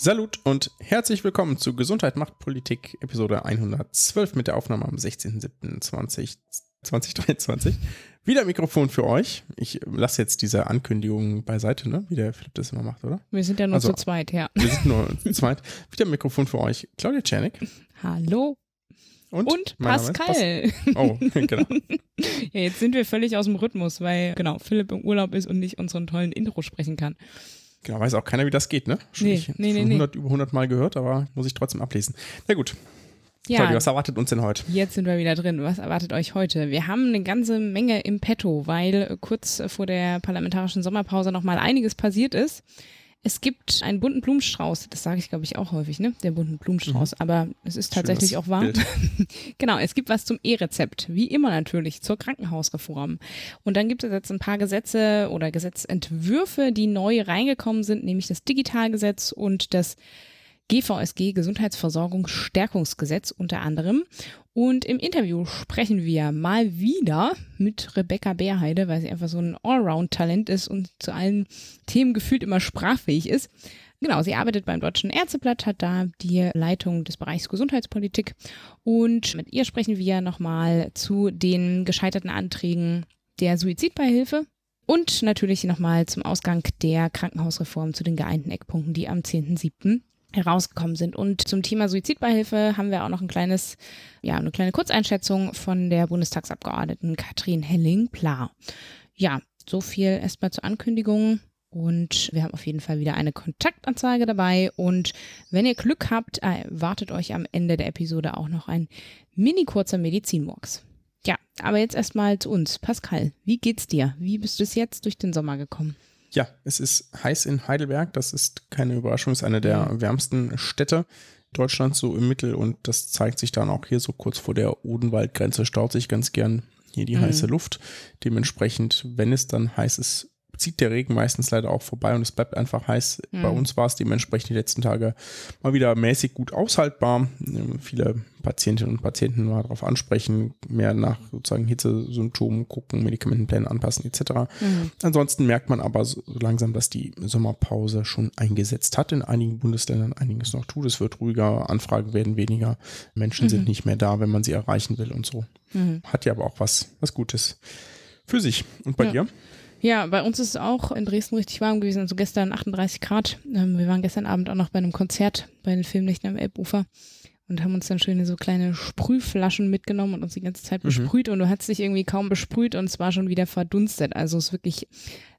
Salut und herzlich willkommen zu Gesundheit macht Politik, Episode 112 mit der Aufnahme am 16.07.2023. Wieder Mikrofon für euch. Ich lasse jetzt diese Ankündigung beiseite, ne? wie der Philipp das immer macht, oder? Wir sind ja nur also, zu zweit, ja. Wir sind nur zu zweit. Wieder Mikrofon für euch. Claudia Czernik. Hallo. Und, und Pascal. Pas oh, genau. ja, jetzt sind wir völlig aus dem Rhythmus, weil genau Philipp im Urlaub ist und nicht unseren tollen Intro sprechen kann. Genau, weiß auch keiner, wie das geht, ne? Schon nee, ich, nee, nee, 100, über 100 Mal gehört, aber muss ich trotzdem ablesen. Na gut. Ja, Claudia, was erwartet uns denn heute? Jetzt sind wir wieder drin. Was erwartet euch heute? Wir haben eine ganze Menge im Petto, weil kurz vor der parlamentarischen Sommerpause noch mal einiges passiert ist. Es gibt einen bunten Blumenstrauß, das sage ich glaube ich auch häufig, ne? Der bunten Blumenstrauß, mhm. aber es ist tatsächlich Schönes auch wahr. genau, es gibt was zum E-Rezept, wie immer natürlich, zur Krankenhausreform. Und dann gibt es jetzt ein paar Gesetze oder Gesetzentwürfe, die neu reingekommen sind, nämlich das Digitalgesetz und das GVSG Gesundheitsversorgungsstärkungsgesetz unter anderem. Und im Interview sprechen wir mal wieder mit Rebecca Bärheide, weil sie einfach so ein Allround-Talent ist und zu allen Themen gefühlt immer sprachfähig ist. Genau, sie arbeitet beim Deutschen Ärzteblatt, hat da die Leitung des Bereichs Gesundheitspolitik. Und mit ihr sprechen wir nochmal zu den gescheiterten Anträgen der Suizidbeihilfe und natürlich nochmal zum Ausgang der Krankenhausreform zu den geeinten Eckpunkten, die am 10.07 herausgekommen sind. Und zum Thema Suizidbeihilfe haben wir auch noch ein kleines, ja, eine kleine Kurzeinschätzung von der Bundestagsabgeordneten Katrin Helling-Pla. Ja, so viel erstmal zur Ankündigung. Und wir haben auf jeden Fall wieder eine Kontaktanzeige dabei. Und wenn ihr Glück habt, erwartet euch am Ende der Episode auch noch ein mini kurzer Medizinmurks. Ja, aber jetzt erstmal zu uns. Pascal, wie geht's dir? Wie bist du es jetzt durch den Sommer gekommen? Ja, es ist heiß in Heidelberg. Das ist keine Überraschung, es ist eine der mhm. wärmsten Städte Deutschlands so im Mittel und das zeigt sich dann auch hier so kurz vor der Odenwaldgrenze, staut sich ganz gern hier die mhm. heiße Luft. Dementsprechend, wenn es dann heiß ist, zieht der Regen meistens leider auch vorbei und es bleibt einfach heiß. Mhm. Bei uns war es dementsprechend die letzten Tage mal wieder mäßig gut aushaltbar. Ähm, viele Patientinnen und Patienten mal darauf ansprechen, mehr nach sozusagen Hitzesymptomen gucken, Medikamentenpläne anpassen etc. Mhm. Ansonsten merkt man aber so langsam, dass die Sommerpause schon eingesetzt hat in einigen Bundesländern, einiges noch tut. Es wird ruhiger, Anfragen werden weniger, Menschen mhm. sind nicht mehr da, wenn man sie erreichen will und so. Mhm. Hat ja aber auch was, was Gutes für sich. Und bei ja. dir? Ja, bei uns ist es auch in Dresden richtig warm gewesen. Also gestern 38 Grad. Ähm, wir waren gestern Abend auch noch bei einem Konzert bei den Filmlichten am Elbufer und haben uns dann schöne so kleine Sprühflaschen mitgenommen und uns die ganze Zeit mhm. besprüht. Und du hast dich irgendwie kaum besprüht und es war schon wieder verdunstet. Also es ist wirklich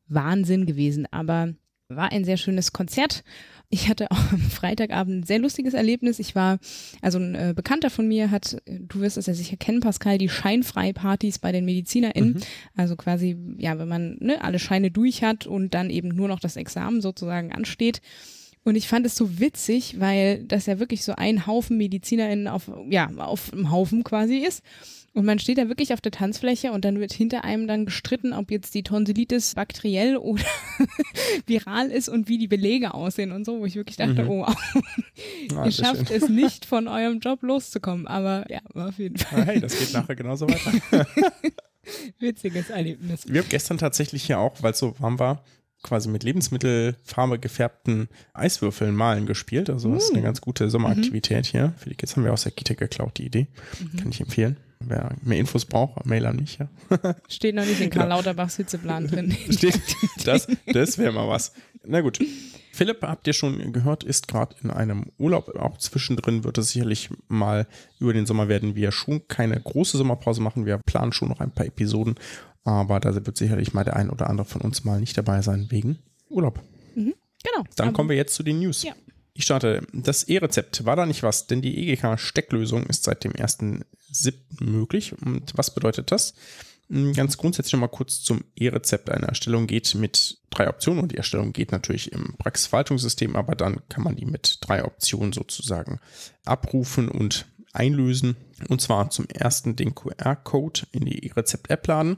Wahnsinn gewesen. Aber war ein sehr schönes Konzert. Ich hatte auch am Freitagabend ein sehr lustiges Erlebnis. Ich war, also ein äh, Bekannter von mir hat, du wirst es ja sicher kennen, Pascal, die Scheinfreipartys bei den MedizinerInnen. Mhm. Also quasi, ja, wenn man ne, alle Scheine durch hat und dann eben nur noch das Examen sozusagen ansteht. Und ich fand es so witzig, weil das ja wirklich so ein Haufen MedizinerInnen auf, ja, auf einem Haufen quasi ist. Und man steht da wirklich auf der Tanzfläche und dann wird hinter einem dann gestritten, ob jetzt die Tonsillitis bakteriell oder viral ist und wie die Belege aussehen und so, wo ich wirklich dachte, mhm. oh, ah, ihr schafft schön. es nicht von eurem Job loszukommen. Aber ja, auf jeden Fall. Hey, das geht nachher genauso weiter. Witziges Erlebnis. Wir haben gestern tatsächlich hier auch, weil es so warm war, quasi mit Lebensmittelfarbe gefärbten Eiswürfeln malen gespielt. Also das ist eine uh. ganz gute Sommeraktivität mhm. hier. Für die Kids haben wir aus der Kita geklaut, die Idee. Mhm. Kann ich empfehlen. Wer mehr Infos braucht, mail an mich. Ja. Steht noch nicht in Karl genau. Lauterbachs Hitzeplan drin. Steht, das das wäre mal was. Na gut. Philipp, habt ihr schon gehört, ist gerade in einem Urlaub. Auch zwischendrin wird es sicherlich mal über den Sommer werden wir schon keine große Sommerpause machen. Wir planen schon noch ein paar Episoden, aber da wird sicherlich mal der ein oder andere von uns mal nicht dabei sein wegen Urlaub. Mhm, genau. Dann kommen wir jetzt zu den News. Ja. Ich starte. Das E-Rezept war da nicht was, denn die EGK-Stecklösung ist seit dem 1.7. möglich. Und was bedeutet das? Hm, ganz grundsätzlich nochmal kurz zum E-Rezept. Eine Erstellung geht mit drei Optionen und die Erstellung geht natürlich im Praxisverwaltungssystem, aber dann kann man die mit drei Optionen sozusagen abrufen und einlösen. Und zwar zum ersten den QR-Code in die E-Rezept-App laden.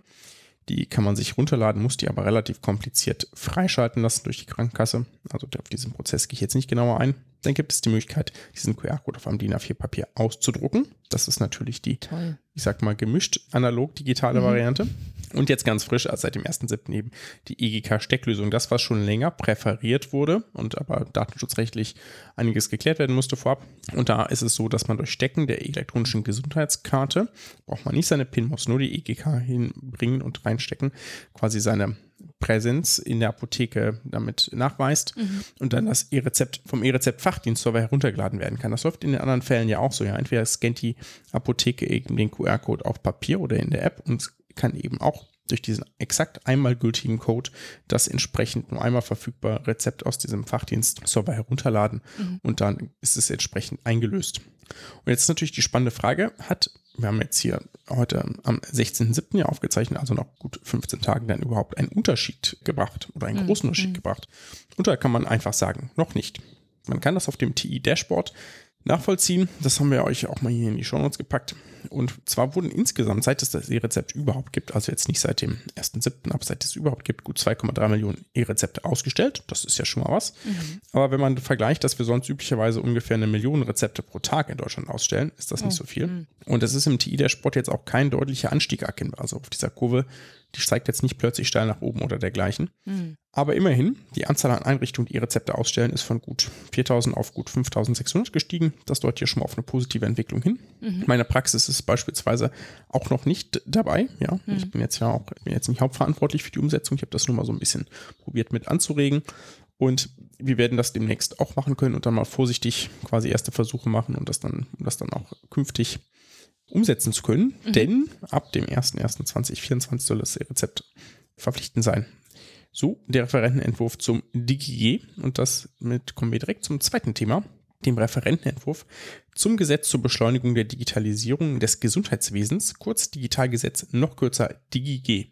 Die kann man sich runterladen, muss die aber relativ kompliziert freischalten lassen durch die Krankenkasse. Also auf diesen Prozess gehe ich jetzt nicht genauer ein. Dann gibt es die Möglichkeit, diesen QR-Code auf einem DIN A4-Papier auszudrucken. Das ist natürlich die, Toll. ich sag mal, gemischt analog-digitale Mhm. Variante. Und jetzt ganz frisch, also seit dem 1.7. eben die EGK-Stecklösung. Das, was schon länger präferiert wurde und aber datenschutzrechtlich einiges geklärt werden musste vorab. Und da ist es so, dass man durch Stecken der elektronischen Gesundheitskarte, braucht man nicht seine PIN, muss nur die EGK hinbringen und reinstecken, quasi seine Präsenz in der Apotheke damit nachweist und dann das E-Rezept vom E-Rezept-Fachdienstserver heruntergeladen werden kann. Das läuft in den anderen Fällen ja auch so. Ja, entweder scannt die Apotheke eben den QR-Code auf Papier oder in der App und kann eben auch durch diesen exakt einmal gültigen Code das entsprechend nur einmal verfügbare Rezept aus diesem Fachdienstserver herunterladen und dann ist es entsprechend eingelöst. Und jetzt ist natürlich die spannende Frage, hat, wir haben jetzt hier heute am 16.07. ja aufgezeichnet, also noch gut 15 Tagen dann überhaupt einen Unterschied gebracht oder einen großen Unterschied gebracht? Und da kann man einfach sagen, noch nicht. Man kann das auf dem TI-Dashboard nachvollziehen. Das haben wir euch auch mal hier in die Shownotes gepackt. Und zwar wurden insgesamt, seit es das E-Rezept überhaupt gibt, also jetzt nicht seit dem 1.7., aber seit es überhaupt gibt, gut 2,3 Millionen E-Rezepte ausgestellt. Das ist ja schon mal was. Aber wenn man vergleicht, dass wir sonst üblicherweise ungefähr eine Million Rezepte pro Tag in Deutschland ausstellen, ist das nicht so viel. Und es ist im TI-Dashboard jetzt auch kein deutlicher Anstieg erkennbar. Also auf dieser Kurve, die steigt jetzt nicht plötzlich steil nach oben oder dergleichen. Aber immerhin, die Anzahl an Einrichtungen, die E-Rezepte ausstellen, ist von gut 4000 auf gut 5600 gestiegen. Das deutet hier schon mal auf eine positive Entwicklung hin. Meine Praxis ist beispielsweise auch noch nicht dabei. Ja, ich bin jetzt ja auch bin jetzt nicht hauptverantwortlich für die Umsetzung. Ich habe das nur mal so ein bisschen probiert mit anzuregen. Und wir werden das demnächst auch machen können und dann mal vorsichtig quasi erste Versuche machen und das dann, um das dann auch künftig umsetzen zu können. Denn ab dem 01.01.2024 soll das Rezept verpflichtend sein. So, der Referentenentwurf zum DigiG. Und das mit kommen wir direkt zum zweiten Thema, dem Referentenentwurf zum Gesetz zur Beschleunigung der Digitalisierung des Gesundheitswesens, kurz Digitalgesetz, noch kürzer DigiG.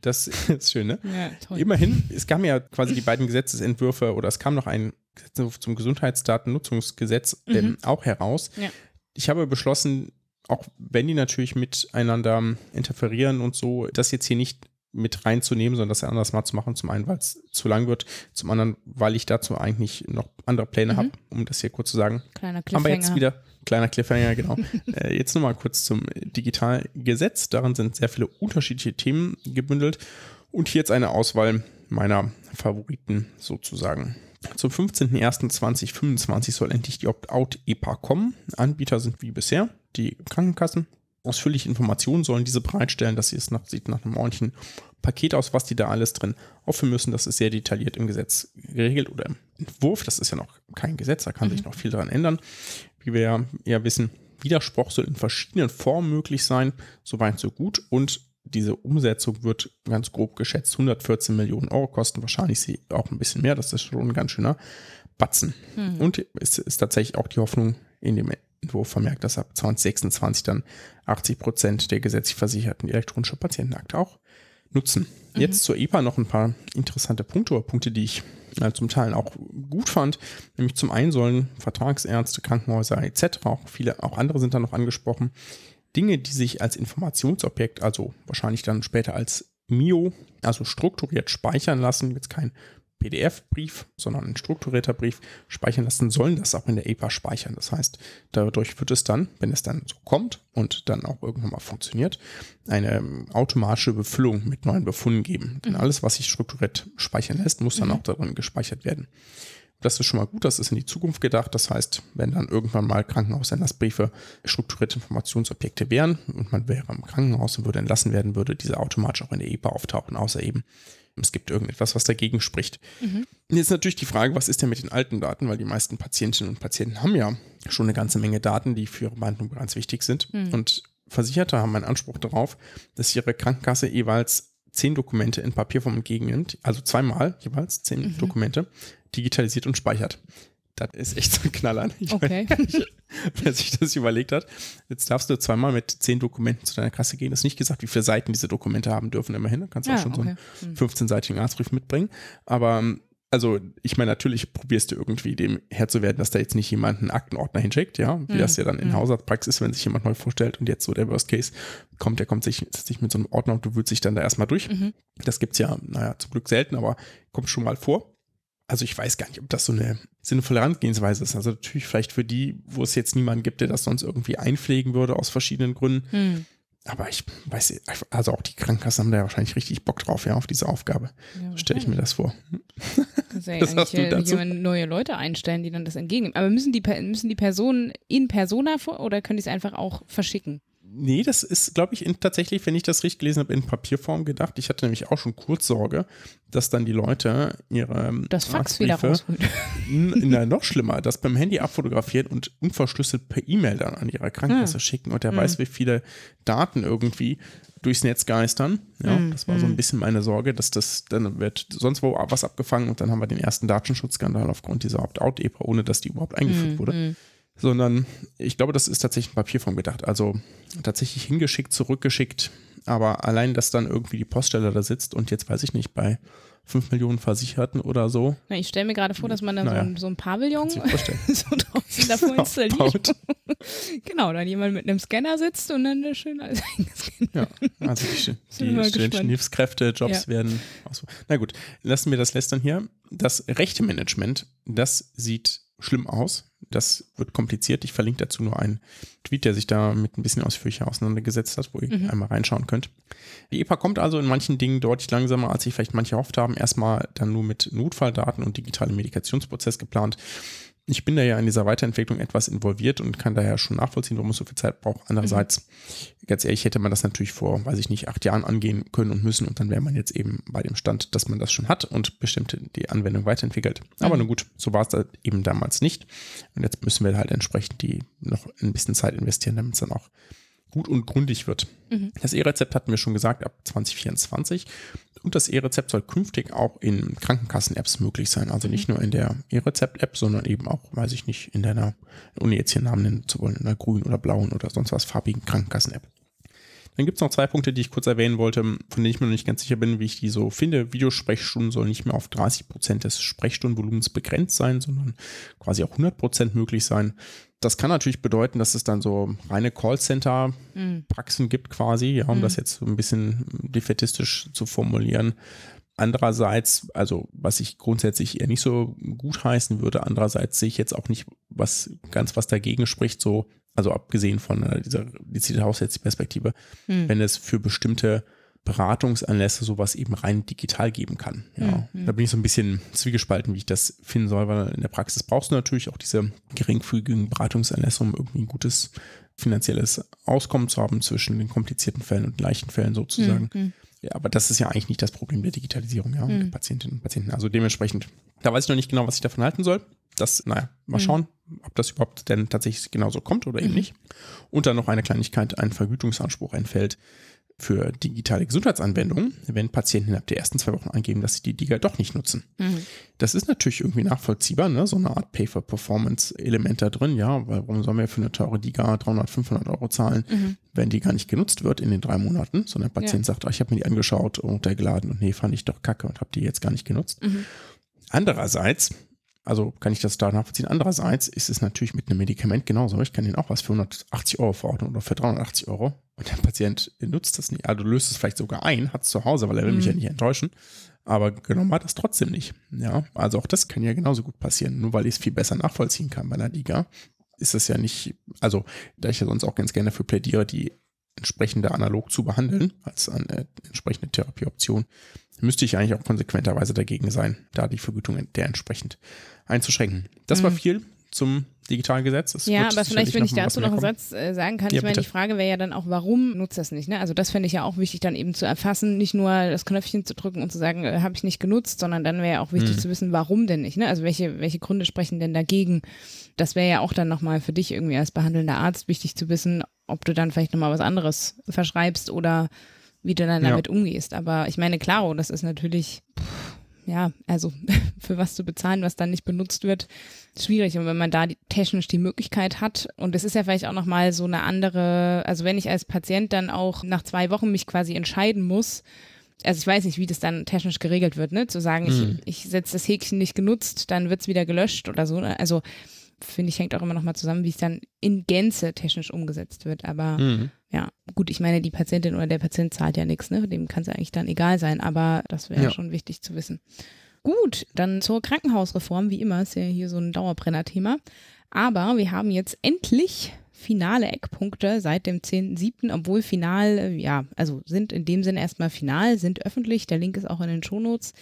Das ist schön, ne? Ja. Immerhin, es kamen ja quasi die beiden Gesetzesentwürfe oder es kam noch ein Gesetzentwurf zum Gesundheitsdatennutzungsgesetz ähm, auch heraus. Ja. Ich habe beschlossen, auch wenn die natürlich miteinander interferieren und so, das jetzt hier nicht mit reinzunehmen, sondern das anders mal zu machen. Zum einen, weil es zu lang wird, zum anderen, weil ich dazu eigentlich noch andere Pläne habe, um das hier kurz zu sagen. Kleiner Aber jetzt Cliffhanger. wieder, kleiner Cliffhanger, genau. äh, jetzt nochmal kurz zum Digitalgesetz. Darin sind sehr viele unterschiedliche Themen gebündelt. Und hier jetzt eine Auswahl meiner Favoriten sozusagen. Zum 15.01.2025 soll endlich die Opt-out-EPA kommen. Anbieter sind wie bisher die Krankenkassen. Ausführliche Informationen sollen diese bereitstellen, dass sie es nach, sieht nach einem ordentlichen Paket aus, was die da alles drin aufführen müssen. Das ist sehr detailliert im Gesetz geregelt oder im Entwurf. Das ist ja noch kein Gesetz, da kann sich noch viel daran ändern. Wie wir ja, ja wissen, Widerspruch soll in verschiedenen Formen möglich sein. Soweit, so gut. Und diese Umsetzung wird ganz grob geschätzt 114 Millionen Euro kosten. Wahrscheinlich sie auch ein bisschen mehr. Das ist schon ein ganz schöner Batzen. Und es ist tatsächlich auch die Hoffnung in dem Entwurf vermerkt, dass ab 2026 dann 80 Prozent der gesetzlich Versicherten elektronische Patientenakte auch nutzen. Jetzt zur EPA noch ein paar interessante Punkte oder Punkte, die ich äh, zum Teil auch gut fand. Nämlich zum einen sollen Vertragsärzte, Krankenhäuser etc., auch viele, auch andere sind da noch angesprochen, Dinge, die sich als Informationsobjekt, also wahrscheinlich dann später als MIO, also strukturiert speichern lassen, jetzt kein PDF-Brief, sondern ein strukturierter Brief speichern lassen, sollen das auch in der EPA speichern. Das heißt, dadurch wird es dann, wenn es dann so kommt und dann auch irgendwann mal funktioniert, eine ähm, automatische Befüllung mit neuen Befunden geben. Denn alles, was sich strukturiert speichern lässt, muss dann auch darin gespeichert werden. Das ist schon mal gut, das ist in die Zukunft gedacht. Das heißt, wenn dann irgendwann mal Krankenhausentlassbriefe strukturierte Informationsobjekte wären und man wäre im Krankenhaus und würde entlassen werden, würde diese automatisch auch in der EPA auftauchen, außer eben es gibt irgendetwas, was dagegen spricht. Jetzt natürlich die Frage, was ist denn mit den alten Daten, weil die meisten Patientinnen und Patienten haben ja schon eine ganze Menge Daten, die für ihre Behandlung ganz wichtig sind. Und Versicherte haben einen Anspruch darauf, dass ihre Krankenkasse jeweils zehn Dokumente in Papierform entgegennimmt, also zweimal jeweils zehn Dokumente, digitalisiert und speichert. Das ist echt so ein Knaller. Ich Okay. weiß, wer sich das überlegt hat. Jetzt darfst du zweimal mit zehn Dokumenten zu deiner Kasse gehen. Das ist nicht gesagt, wie viele Seiten diese Dokumente haben dürfen, immerhin. Da kannst du Ja, auch schon okay. so einen 15-seitigen Arztbrief mitbringen. Aber also ich meine, natürlich probierst du irgendwie dem Herr zu werden, dass da jetzt nicht jemand einen Aktenordner hinschickt, ja, wie Mhm. das ja dann in Mhm. Hausarztpraxis ist, wenn sich jemand neu vorstellt und jetzt so der Worst Case kommt, der kommt sich, sich mit so einem Ordner und du wühlst dich dann da erstmal durch. Mhm. Das gibt's ja, naja, zum Glück selten, aber kommt schon mal vor. Also ich weiß gar nicht, ob das so eine sinnvolle Herangehensweise ist. Also natürlich vielleicht für die, wo es jetzt niemanden gibt, der das sonst irgendwie einpflegen würde aus verschiedenen Gründen. Hm. Aber ich weiß, also auch die Krankenkassen haben da ja wahrscheinlich richtig Bock drauf, ja, auf diese Aufgabe. Ja, Stelle ich mir das vor. Kannst ja eigentlich hast du dazu? neue Leute einstellen, die dann das entgegennehmen. Aber müssen die, müssen die Personen in Persona vor oder können die es einfach auch verschicken? Nee, das ist, glaube ich, in, tatsächlich, wenn ich das richtig gelesen habe, in Papierform gedacht. Ich hatte nämlich auch schon kurz Sorge, dass dann die Leute ihre ähm, Das Fax wieder Arztbriefe- rausholt. N- Na, noch schlimmer, das beim Handy abfotografieren und unverschlüsselt per E-Mail dann an ihre Krankenkasse Hm. schicken und der weiß, wie viele Daten irgendwie durchs Netz geistern. Ja, Hm, das war so hm. ein bisschen meine Sorge, dass das, dann wird sonst wo was abgefangen und dann haben wir den ersten Datenschutzskandal aufgrund dieser Opt-out-EPA, ohne dass die überhaupt eingeführt Hm, wurde hm. Sondern ich glaube, das ist tatsächlich in Papierform gedacht. Also tatsächlich hingeschickt, zurückgeschickt, aber allein, dass dann irgendwie die Poststelle da sitzt und jetzt weiß ich nicht, bei 5 Millionen Versicherten oder so, Na, ich stelle mir gerade vor, dass man dann Naja. so, ein, so ein Pavillon so draußen davor installiert. Genau, dann jemand mit einem Scanner sitzt und dann schön alles eingescannt. Ja, also die, die studentischen gespannt. Hilfskräfte, Jobs Ja. werden aus. Na gut, lassen wir das lästern hier. Das rechte Management, das sieht schlimm aus. Das wird kompliziert. Ich verlinke dazu nur einen Tweet, der sich da mit ein bisschen ausführlicher auseinandergesetzt hat, wo ihr Mhm. einmal reinschauen könnt. Die EPA kommt also in manchen Dingen deutlich langsamer, als sich vielleicht manche erhofft haben. Erstmal dann nur mit Notfalldaten und digitalem Medikationsprozess geplant. Ich bin da ja in dieser Weiterentwicklung etwas involviert und kann daher schon nachvollziehen, warum es so viel Zeit braucht. Andererseits, ganz ehrlich, hätte man das natürlich vor, weiß ich nicht, acht Jahren angehen können und müssen und dann wäre man jetzt eben bei dem Stand, dass man das schon hat und bestimmte die Anwendung weiterentwickelt. Aber Mhm. nun gut, so war es da eben damals nicht. Und jetzt müssen wir halt entsprechend die noch ein bisschen Zeit investieren, damit es dann auch gut und gründlich wird. Mhm. Das E-Rezept hatten wir schon gesagt, ab 2024. Und das E-Rezept soll künftig auch in Krankenkassen-Apps möglich sein. Also nicht nur in der E-Rezept-App, sondern eben auch, weiß ich nicht, in deiner, ohne jetzt hier Namen nennen zu wollen, in einer grünen oder blauen oder sonst was farbigen Krankenkassen-App. Dann gibt es noch zwei Punkte, die ich kurz erwähnen wollte, von denen ich mir noch nicht ganz sicher bin, wie ich die so finde. Videosprechstunden sollen nicht mehr auf 30 Prozent des Sprechstundenvolumens begrenzt sein, sondern quasi auch 100 Prozent möglich sein. Das kann natürlich bedeuten, dass es dann so reine Callcenter-Praxen Mhm. gibt quasi, ja, um Mhm. das jetzt so ein bisschen defetistisch zu formulieren. Andererseits, also was ich grundsätzlich eher nicht so gut heißen würde, andererseits sehe ich jetzt auch nicht was ganz was dagegen spricht, so, also abgesehen von dieser dezidiert Haushaltsperspektive, Hm. wenn es für bestimmte Beratungsanlässe sowas eben rein digital geben kann. Ja, Mhm. da bin ich so ein bisschen zwiegespalten, wie ich das finden soll, weil in der Praxis brauchst du natürlich auch diese geringfügigen Beratungsanlässe, um irgendwie ein gutes finanzielles Auskommen zu haben zwischen den komplizierten Fällen und leichten Fällen sozusagen. Hm. Ja, aber das ist ja eigentlich nicht das Problem der Digitalisierung, ja, Mhm. der Patientinnen und Patienten. Also dementsprechend, da weiß ich noch nicht genau, was ich davon halten soll. Das, naja, mal Mhm. schauen, ob das überhaupt denn tatsächlich genauso kommt oder eben Mhm. nicht. Und dann noch eine Kleinigkeit, ein Vergütungsanspruch entfällt für digitale Gesundheitsanwendungen, wenn Patienten innerhalb der ersten zwei Wochen angeben, dass sie die Diga doch nicht nutzen. Mhm. Das ist natürlich irgendwie nachvollziehbar, ne? so eine Art Pay-for-Performance-Element da drin, ja, weil warum sollen wir für eine teure Diga 300, 500 Euro zahlen, Mhm. wenn die gar nicht genutzt wird in den drei Monaten, sondern der Patient sagt, ah, ich habe mir die angeschaut und runtergeladen und nee, fand ich doch kacke und habe die jetzt gar nicht genutzt. Mhm. Andererseits, also kann ich das da nachvollziehen, andererseits ist es natürlich mit einem Medikament genauso. Ich kann den auch was für 180 Euro verordnen oder für 380 Euro und der Patient nutzt das nicht. Also löst es vielleicht sogar ein, hat es zu Hause, weil er will mich Mhm. ja nicht enttäuschen. Aber genommen hat das trotzdem nicht. Ja, also auch das kann ja genauso gut passieren. Nur weil ich es viel besser nachvollziehen kann bei einer Liga, ist es ja nicht, also da ich ja sonst auch ganz gerne für plädiere, die entsprechende analog zu behandeln, als eine entsprechende Therapieoption, müsste ich eigentlich auch konsequenterweise dagegen sein, da die Vergütung der entsprechend einzuschränken. Das war Mhm. viel zum Digitalgesetz. Es Ja, aber vielleicht, wenn noch ich dazu noch einen. Satz äh, sagen kann, Ja, ich meine, bitte. die Frage wäre ja dann auch, warum nutzt das nicht? Ne? Also das fände ich ja auch wichtig, dann eben zu erfassen, nicht nur das Knöpfchen zu drücken und zu sagen, äh, habe ich nicht genutzt, sondern dann wäre ja auch wichtig Mhm. zu wissen, warum denn nicht? Ne? Also welche, welche Gründe sprechen denn dagegen? Das wäre ja auch dann nochmal für dich irgendwie als behandelnder Arzt wichtig zu wissen, ob du dann vielleicht nochmal was anderes verschreibst oder wie du dann Ja. damit umgehst. Aber ich meine, klaro, das ist natürlich, pff, ja, also für was zu bezahlen, was dann nicht benutzt wird, schwierig. Und wenn man da die, technisch die Möglichkeit hat, und es ist ja vielleicht auch nochmal so eine andere, also wenn ich als Patient dann auch nach zwei Wochen mich quasi entscheiden muss, also ich weiß nicht, wie das dann technisch geregelt wird, ne? Zu sagen, Mhm. ich, ich setze das Häkchen nicht genutzt, dann wird's wieder gelöscht oder so. ne? Also finde ich, hängt auch immer noch mal zusammen, wie es dann in Gänze technisch umgesetzt wird. Aber Mhm. ja, gut, ich meine, die Patientin oder der Patient zahlt ja nichts, ne? Dem kann es ja eigentlich dann egal sein, aber das wäre Ja. schon wichtig zu wissen. Gut, dann zur Krankenhausreform, wie immer, ist ja hier so ein Dauerbrenner-Thema. Aber wir haben jetzt endlich finale Eckpunkte seit dem 10.7., obwohl final, äh, ja, also sind in dem Sinne erstmal final, sind öffentlich. Der Link ist auch in den Shownotes.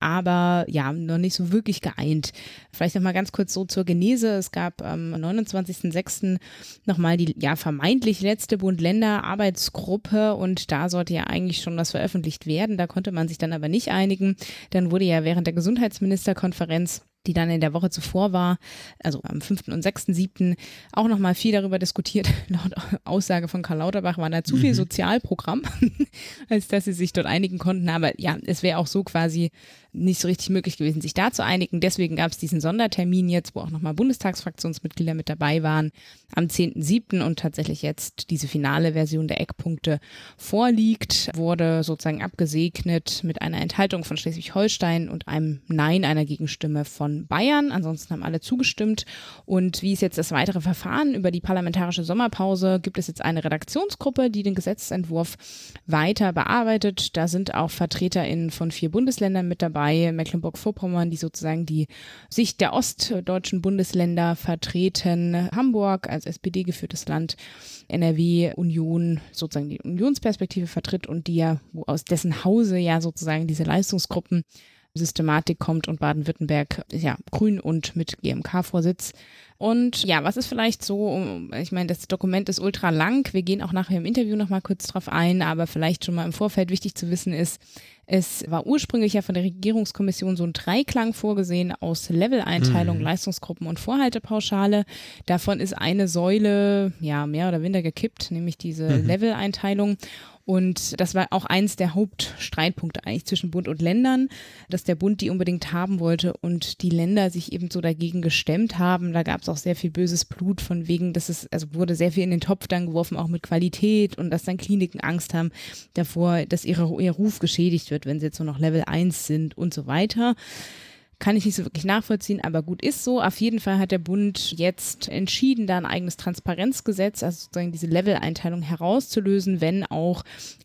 Aber ja, noch nicht so wirklich geeint. Vielleicht nochmal ganz kurz so zur Genese. Es gab am 29.06. nochmal die ja vermeintlich letzte Bund-Länder-Arbeitsgruppe und da sollte ja eigentlich schon was veröffentlicht werden. Da konnte man sich dann aber nicht einigen. Dann wurde ja während der Gesundheitsministerkonferenz die dann in der Woche zuvor war, also am 5. und 6.7. auch nochmal viel darüber diskutiert. Laut Aussage von Karl Lauterbach war da zu viel Sozialprogramm, als dass sie sich dort einigen konnten. Aber ja, es wäre auch so quasi nicht so richtig möglich gewesen, sich da zu einigen. Deswegen gab es diesen Sondertermin jetzt, wo auch nochmal Bundestagsfraktionsmitglieder mit dabei waren, am 10.7. und tatsächlich jetzt diese finale Version der Eckpunkte vorliegt, wurde sozusagen abgesegnet mit einer Enthaltung von Schleswig-Holstein und einem Nein einer Gegenstimme von Bayern. Ansonsten haben alle zugestimmt. Und wie ist jetzt das weitere Verfahren? Über die parlamentarische Sommerpause gibt es jetzt eine Redaktionsgruppe, die den Gesetzentwurf weiter bearbeitet. Da sind auch VertreterInnen von vier Bundesländern mit dabei. Mecklenburg-Vorpommern, die sozusagen die Sicht der ostdeutschen Bundesländer vertreten. Hamburg als SPD geführtes Land. NRW Union sozusagen die Unionsperspektive vertritt und die ja, wo aus dessen Hause ja sozusagen diese Leistungsgruppen Systematik kommt und Baden-Württemberg, ja, grün und mit GMK-Vorsitz. Und ja, was ist vielleicht so, ich meine, das Dokument ist ultra lang, wir gehen auch nachher im Interview nochmal kurz drauf ein, aber vielleicht schon mal im Vorfeld wichtig zu wissen ist, es war ursprünglich ja von der Regierungskommission so ein Dreiklang vorgesehen aus Leveleinteilung, Mhm. Leistungsgruppen und Vorhaltepauschale. Davon ist eine Säule ja mehr oder weniger gekippt, nämlich diese Mhm. Leveleinteilung. Und das war auch eins der Hauptstreitpunkte eigentlich zwischen Bund und Ländern, dass der Bund die unbedingt haben wollte und die Länder sich eben so dagegen gestemmt haben. Da gab es auch sehr viel böses Blut von wegen, dass es, also wurde sehr viel in den Topf dann geworfen, auch mit Qualität und dass dann Kliniken Angst haben davor, dass ihre, ihr Ruf geschädigt wird, wenn sie jetzt nur noch Level 1 sind und so weiter kann ich nicht so wirklich nachvollziehen, aber gut ist so. Auf jeden Fall hat der Bund jetzt entschieden, da ein eigenes Transparenzgesetz, also sozusagen diese Level-Einteilung herauszulösen, wenn auch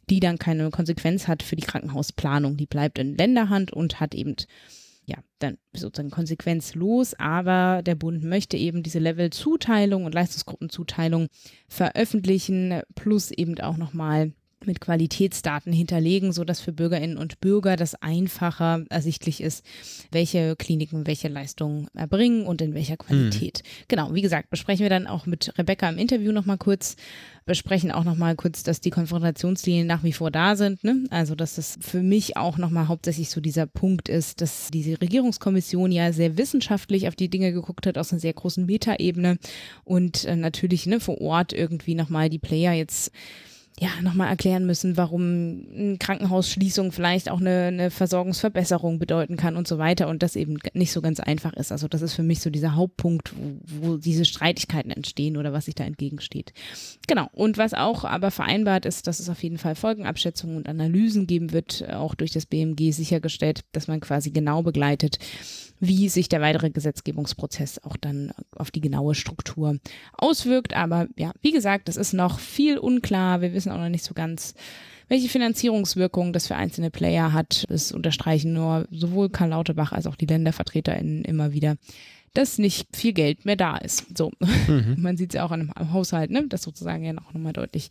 die dann keine Konsequenz hat für die Krankenhausplanung. Die bleibt in Länderhand und hat eben ja, dann sozusagen konsequenzlos, aber der Bund möchte eben diese Level-Zuteilung und Leistungsgruppenzuteilung veröffentlichen, plus eben auch nochmal mit Qualitätsdaten hinterlegen, so dass für Bürgerinnen und Bürger das einfacher ersichtlich ist, welche Kliniken welche Leistungen erbringen und in welcher Qualität. Genau, wie gesagt, besprechen wir dann auch mit Rebecca im Interview nochmal kurz, besprechen auch nochmal kurz, dass die Konfrontationslinien nach wie vor da sind. Ne? Also, dass das für mich auch nochmal hauptsächlich so dieser Punkt ist, dass diese Regierungskommission ja sehr wissenschaftlich auf die Dinge geguckt hat, aus einer sehr großen Metaebene und äh, natürlich ne, vor Ort irgendwie nochmal die Player jetzt ja, nochmal erklären müssen, warum eine Krankenhausschließung vielleicht auch eine, eine Versorgungsverbesserung bedeuten kann und so weiter und das eben nicht so ganz einfach ist. Also das ist für mich so dieser Hauptpunkt, wo, wo diese Streitigkeiten entstehen oder was sich da entgegensteht. Genau. Und was auch aber vereinbart ist, dass es auf jeden Fall Folgenabschätzungen und Analysen geben wird, auch durch das BMG sichergestellt, dass man quasi genau begleitet, wie sich der weitere Gesetzgebungsprozess auch dann auf die genaue Struktur auswirkt. Aber ja, wie gesagt, es ist noch viel unklar. Wir wissen auch noch nicht so ganz, welche Finanzierungswirkung das für einzelne Player hat. Das unterstreichen nur sowohl Karl Lauterbach als auch die LändervertreterInnen immer wieder dass nicht viel Geld mehr da ist. So, Mhm. man sieht es ja auch an einem Haushalt, ne, dass sozusagen ja noch nochmal deutlich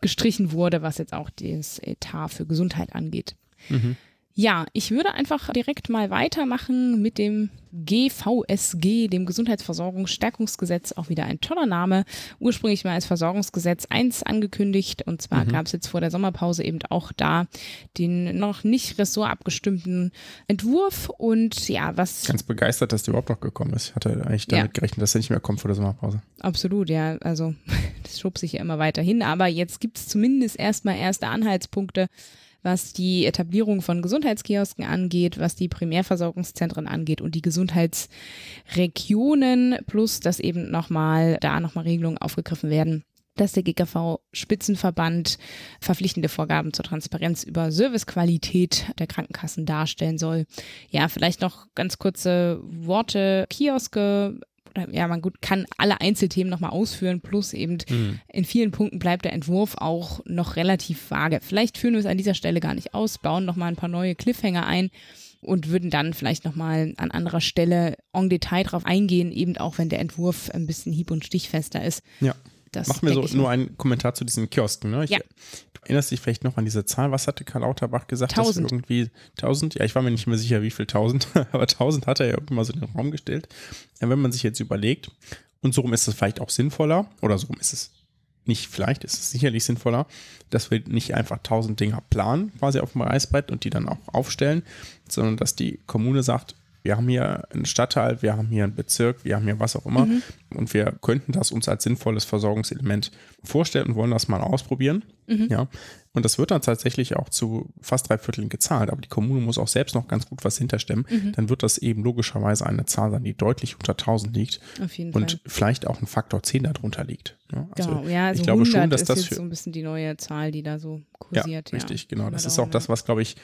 gestrichen wurde, was jetzt auch das Etat für Gesundheit angeht. Mhm. Ja, ich würde einfach direkt mal weitermachen mit dem GVSG, dem Gesundheitsversorgungsstärkungsgesetz, auch wieder ein toller Name. Ursprünglich mal als Versorgungsgesetz 1 angekündigt und zwar Mhm. gab es jetzt vor der Sommerpause eben auch da den noch nicht ressortabgestimmten Entwurf und ja, was Ganz begeistert, dass der überhaupt noch gekommen ist. Ich hatte eigentlich damit Ja. gerechnet, dass er nicht mehr kommt vor der Sommerpause. Absolut, ja. Also das schob sich ja immer weiter hin. Aber jetzt gibt es zumindest erstmal erste Anhaltspunkte, was die Etablierung von Gesundheitskiosken angeht, was die Primärversorgungszentren angeht und die Gesundheitsregionen, plus dass eben nochmal da nochmal Regelungen aufgegriffen werden dass der GKV-Spitzenverband verpflichtende Vorgaben zur Transparenz über Servicequalität der Krankenkassen darstellen soll. Ja, vielleicht noch ganz kurze Worte. Kioske ja, man gut kann alle Einzelthemen nochmal ausführen, plus eben mhm. in vielen Punkten bleibt der Entwurf auch noch relativ vage. Vielleicht führen wir es an dieser Stelle gar nicht aus, bauen nochmal ein paar neue Cliffhanger ein und würden dann vielleicht nochmal an anderer Stelle en Detail drauf eingehen, eben auch wenn der Entwurf ein bisschen hieb- und stichfester ist. Ja. Das Mach mir so nur einen Kommentar zu diesen Kiosken. Ne? Ich, ja. Du erinnerst dich vielleicht noch an diese Zahl. Was hatte Karl Lauterbach gesagt? Tausend. irgendwie tausend? Ja, ich war mir nicht mehr sicher, wie viel tausend, aber tausend hat er ja irgendwann mal so in den Raum gestellt. Ja, wenn man sich jetzt überlegt, und so rum ist es vielleicht auch sinnvoller, oder so rum ist es nicht vielleicht, ist es sicherlich sinnvoller, dass wir nicht einfach tausend Dinger planen, quasi auf dem Reißbrett und die dann auch aufstellen, sondern dass die Kommune sagt, wir haben hier einen Stadtteil, wir haben hier einen Bezirk, wir haben hier was auch immer mhm. und wir könnten das uns als sinnvolles Versorgungselement vorstellen und wollen das mal ausprobieren. Mhm. Ja. Und das wird dann tatsächlich auch zu fast drei Vierteln gezahlt, aber die Kommune muss auch selbst noch ganz gut was hinterstemmen. Mhm. Dann wird das eben logischerweise eine Zahl sein, die deutlich unter 1000 liegt Auf jeden und Fall. vielleicht auch ein Faktor 10 darunter liegt. Ja, also genau, ja, also ich glaube schon, dass ist das jetzt für, so ein bisschen die neue Zahl, die da so kursiert. Ja, richtig, ja. genau. Das ist auch das, was, glaube ich,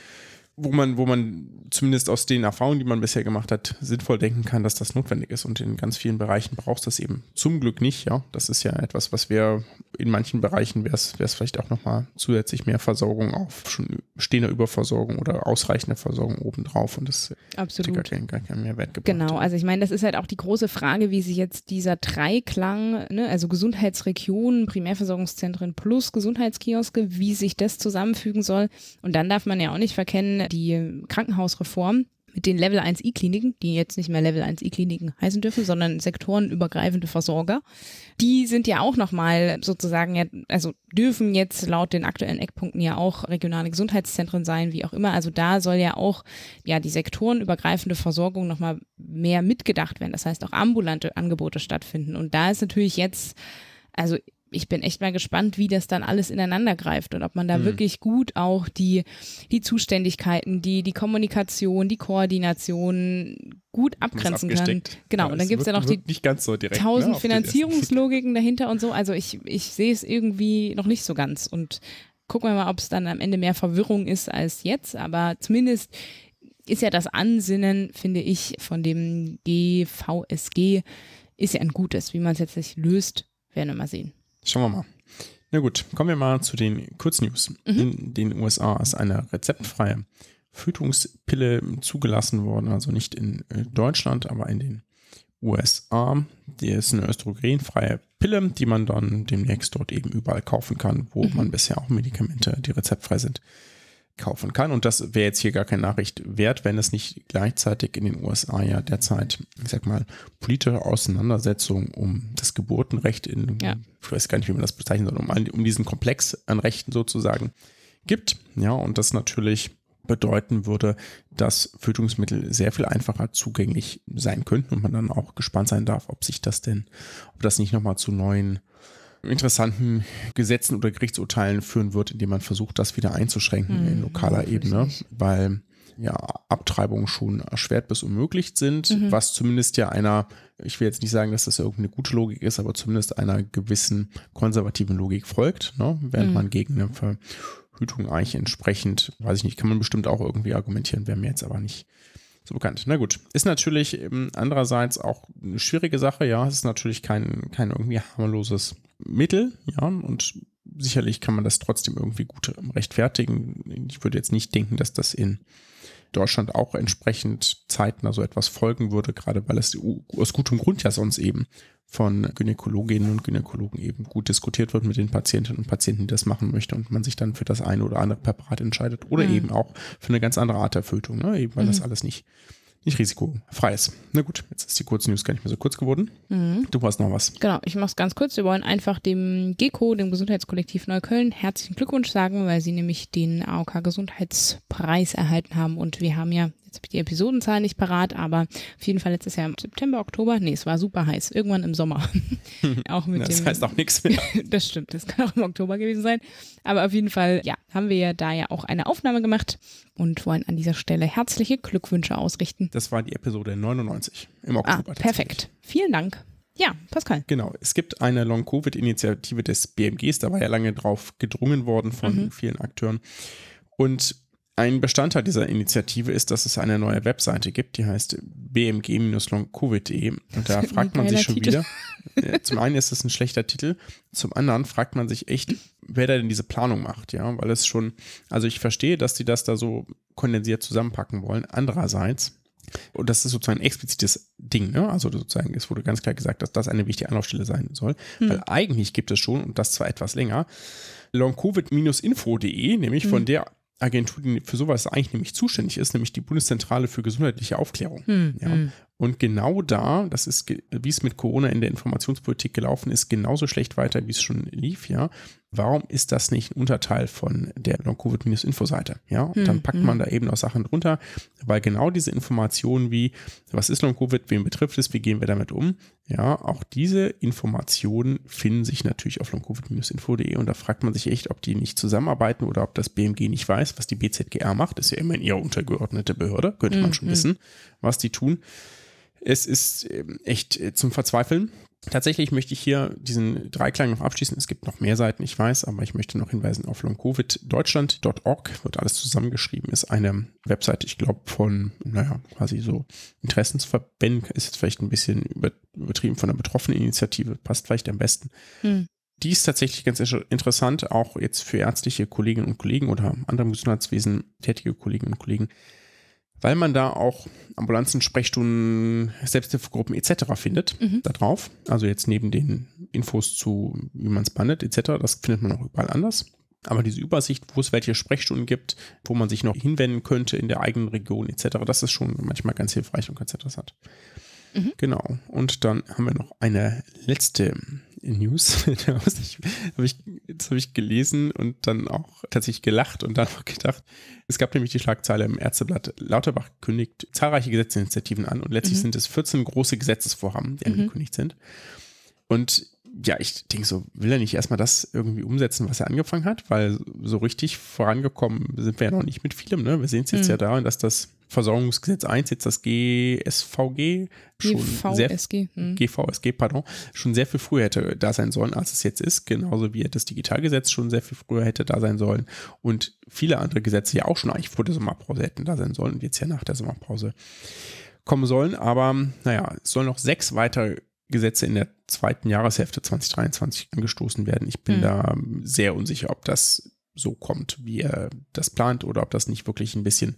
wo man, wo man zumindest aus den Erfahrungen, die man bisher gemacht hat, sinnvoll denken kann, dass das notwendig ist. Und in ganz vielen Bereichen brauchst du das eben zum Glück nicht. Ja, das ist ja etwas, was wir in manchen Bereichen wäre es, vielleicht auch nochmal zusätzlich mehr Versorgung auf schon stehende Überversorgung oder ausreichende Versorgung obendrauf. Und das Absolut. gar keinen, gar keinen Mehrwert gebracht. Genau, also ich meine, das ist halt auch die große Frage, wie sich jetzt dieser Dreiklang, ne, also Gesundheitsregionen, Primärversorgungszentren plus Gesundheitskioske, wie sich das zusammenfügen soll. Und dann darf man ja auch nicht verkennen, die Krankenhausreform mit den Level 1 E-Kliniken, die jetzt nicht mehr Level 1 E-Kliniken heißen dürfen, sondern sektorenübergreifende Versorger, die sind ja auch nochmal sozusagen, also dürfen jetzt laut den aktuellen Eckpunkten ja auch regionale Gesundheitszentren sein, wie auch immer. Also da soll ja auch ja die sektorenübergreifende Versorgung nochmal mehr mitgedacht werden. Das heißt auch ambulante Angebote stattfinden. Und da ist natürlich jetzt, also ich bin echt mal gespannt, wie das dann alles ineinander greift und ob man da mhm. wirklich gut auch die, die Zuständigkeiten, die, die Kommunikation, die Koordination gut abgrenzen kann. Genau, ja, und dann gibt es ja noch die so direkt, tausend ne, Finanzierungslogiken dahinter und so. Also ich, ich sehe es irgendwie noch nicht so ganz und gucken wir mal, ob es dann am Ende mehr Verwirrung ist als jetzt, aber zumindest ist ja das Ansinnen, finde ich, von dem GVSG ist ja ein gutes. Wie man es jetzt nicht löst, werden wir mal sehen. Schauen wir mal. Na gut, kommen wir mal zu den Kurznews. Mhm. In den USA ist eine rezeptfreie Fötungspille zugelassen worden, also nicht in äh, Deutschland, aber in den USA. Die ist eine östrogenfreie Pille, die man dann demnächst dort eben überall kaufen kann, wo mhm. man bisher auch Medikamente, die rezeptfrei sind, kaufen kann. Und das wäre jetzt hier gar keine Nachricht wert, wenn es nicht gleichzeitig in den USA ja derzeit, ich sag mal, politische Auseinandersetzung um das Geburtenrecht in, ja. ich weiß gar nicht, wie man das bezeichnen soll, um, um diesen Komplex an Rechten sozusagen gibt. Ja, und das natürlich bedeuten würde, dass Fötungsmittel sehr viel einfacher zugänglich sein könnten und man dann auch gespannt sein darf, ob sich das denn, ob das nicht nochmal zu neuen interessanten Gesetzen oder Gerichtsurteilen führen wird, indem man versucht, das wieder einzuschränken mhm, in lokaler ja, Ebene, weil ja Abtreibungen schon erschwert bis unmöglich sind, mhm. was zumindest ja einer, ich will jetzt nicht sagen, dass das irgendeine gute Logik ist, aber zumindest einer gewissen konservativen Logik folgt, ne? während mhm. man gegen eine Verhütung eigentlich entsprechend, weiß ich nicht, kann man bestimmt auch irgendwie argumentieren, wäre mir jetzt aber nicht so bekannt. Na gut, ist natürlich andererseits auch eine schwierige Sache, ja, es ist natürlich kein, kein irgendwie harmloses Mittel, ja, und sicherlich kann man das trotzdem irgendwie gut rechtfertigen. Ich würde jetzt nicht denken, dass das in Deutschland auch entsprechend zeitnah so etwas folgen würde, gerade weil es aus gutem Grund ja sonst eben von Gynäkologinnen und Gynäkologen eben gut diskutiert wird mit den Patientinnen und Patienten, die das machen möchten und man sich dann für das eine oder andere Präparat entscheidet oder mhm. eben auch für eine ganz andere Art der Fötung, ne? eben weil mhm. das alles nicht nicht risikofrei ist. Na gut, jetzt ist die Kurznews gar nicht mehr so kurz geworden. Mhm. Du hast noch was. Genau, ich mache es ganz kurz. Wir wollen einfach dem GECO, dem Gesundheitskollektiv Neukölln, herzlichen Glückwunsch sagen, weil sie nämlich den AOK Gesundheitspreis erhalten haben und wir haben ja Jetzt habe ich die Episodenzahl nicht parat, aber auf jeden Fall letztes Jahr im September, Oktober. Nee, es war super heiß. Irgendwann im Sommer. auch mit das dem, heißt auch nichts mehr. das stimmt, das kann auch im Oktober gewesen sein. Aber auf jeden Fall, ja, haben wir ja da ja auch eine Aufnahme gemacht und wollen an dieser Stelle herzliche Glückwünsche ausrichten. Das war die Episode 99 im Oktober. Ah, perfekt. Vielen Dank. Ja, Pascal. Genau, es gibt eine Long-Covid-Initiative des BMGs, da war ja lange drauf gedrungen worden von mhm. vielen Akteuren. Und ein Bestandteil dieser Initiative ist, dass es eine neue Webseite gibt, die heißt bmg-longcovid.de. Und da fragt man sich schon Titel. wieder. Äh, zum einen ist es ein schlechter Titel, zum anderen fragt man sich echt, wer da denn diese Planung macht, ja, weil es schon, also ich verstehe, dass die das da so kondensiert zusammenpacken wollen. Andererseits und das ist sozusagen ein explizites Ding, ne? Also sozusagen, es wurde ganz klar gesagt, dass das eine wichtige Anlaufstelle sein soll. Hm. Weil eigentlich gibt es schon, und das zwar etwas länger, longcovid-info.de, nämlich hm. von der Agentur, die für sowas eigentlich nämlich zuständig ist, nämlich die Bundeszentrale für gesundheitliche Aufklärung. Hm, ja. Hm. Und genau da, das ist, wie es mit Corona in der Informationspolitik gelaufen ist, genauso schlecht weiter, wie es schon lief, ja. Warum ist das nicht ein Unterteil von der Long-Covid-Info-Seite? Ja, und dann hm, packt man hm. da eben auch Sachen drunter, weil genau diese Informationen wie, was ist Long-Covid, wen betrifft es, wie gehen wir damit um? Ja, auch diese Informationen finden sich natürlich auf long-covid-info.de und da fragt man sich echt, ob die nicht zusammenarbeiten oder ob das BMG nicht weiß, was die BZGR macht. Ist ja immerhin ihre untergeordnete Behörde, könnte man schon wissen, was die tun. Es ist ähm, echt äh, zum Verzweifeln. Tatsächlich möchte ich hier diesen Dreiklang noch abschließen. Es gibt noch mehr Seiten, ich weiß, aber ich möchte noch hinweisen auf longcoviddeutschland.org, wird alles zusammengeschrieben, ist eine Webseite, ich glaube, von, naja, quasi so Interessensverbänden, ist jetzt vielleicht ein bisschen übertrieben von der betroffenen Initiative, passt vielleicht am besten. Hm. Die ist tatsächlich ganz interessant, auch jetzt für ärztliche Kolleginnen und Kollegen oder andere Gesundheitswesen tätige Kolleginnen und Kollegen, weil man da auch Ambulanzen, Sprechstunden, Selbsthilfegruppen etc. findet mhm. da drauf. Also jetzt neben den Infos zu, wie man es bandet etc., das findet man auch überall anders. Aber diese Übersicht, wo es welche Sprechstunden gibt, wo man sich noch hinwenden könnte in der eigenen Region etc., das ist schon manchmal ganz hilfreich und ganz interessant. Mhm. Genau. Und dann haben wir noch eine letzte News. ich, hab ich, das habe ich gelesen und dann auch tatsächlich gelacht und dann auch gedacht, es gab nämlich die Schlagzeile im Ärzteblatt, Lauterbach kündigt zahlreiche Gesetzesinitiativen an und letztlich mhm. sind es 14 große Gesetzesvorhaben, die mhm. angekündigt sind. Und ja, ich denke so, will er nicht erstmal das irgendwie umsetzen, was er angefangen hat, weil so richtig vorangekommen sind wir ja noch nicht mit vielem, ne? Wir sehen es jetzt mhm. ja daran, dass das Versorgungsgesetz 1, jetzt das GSVG, schon GVSG, sehr, hm. GVSG, pardon, schon sehr viel früher hätte da sein sollen, als es jetzt ist, genauso wie das Digitalgesetz schon sehr viel früher hätte da sein sollen und viele andere Gesetze ja auch schon eigentlich vor der Sommerpause hätten da sein sollen und jetzt ja nach der Sommerpause kommen sollen, aber naja, es sollen noch sechs weitere Gesetze in der zweiten Jahreshälfte 2023 angestoßen werden. Ich bin hm. da sehr unsicher, ob das so kommt, wie er das plant oder ob das nicht wirklich ein bisschen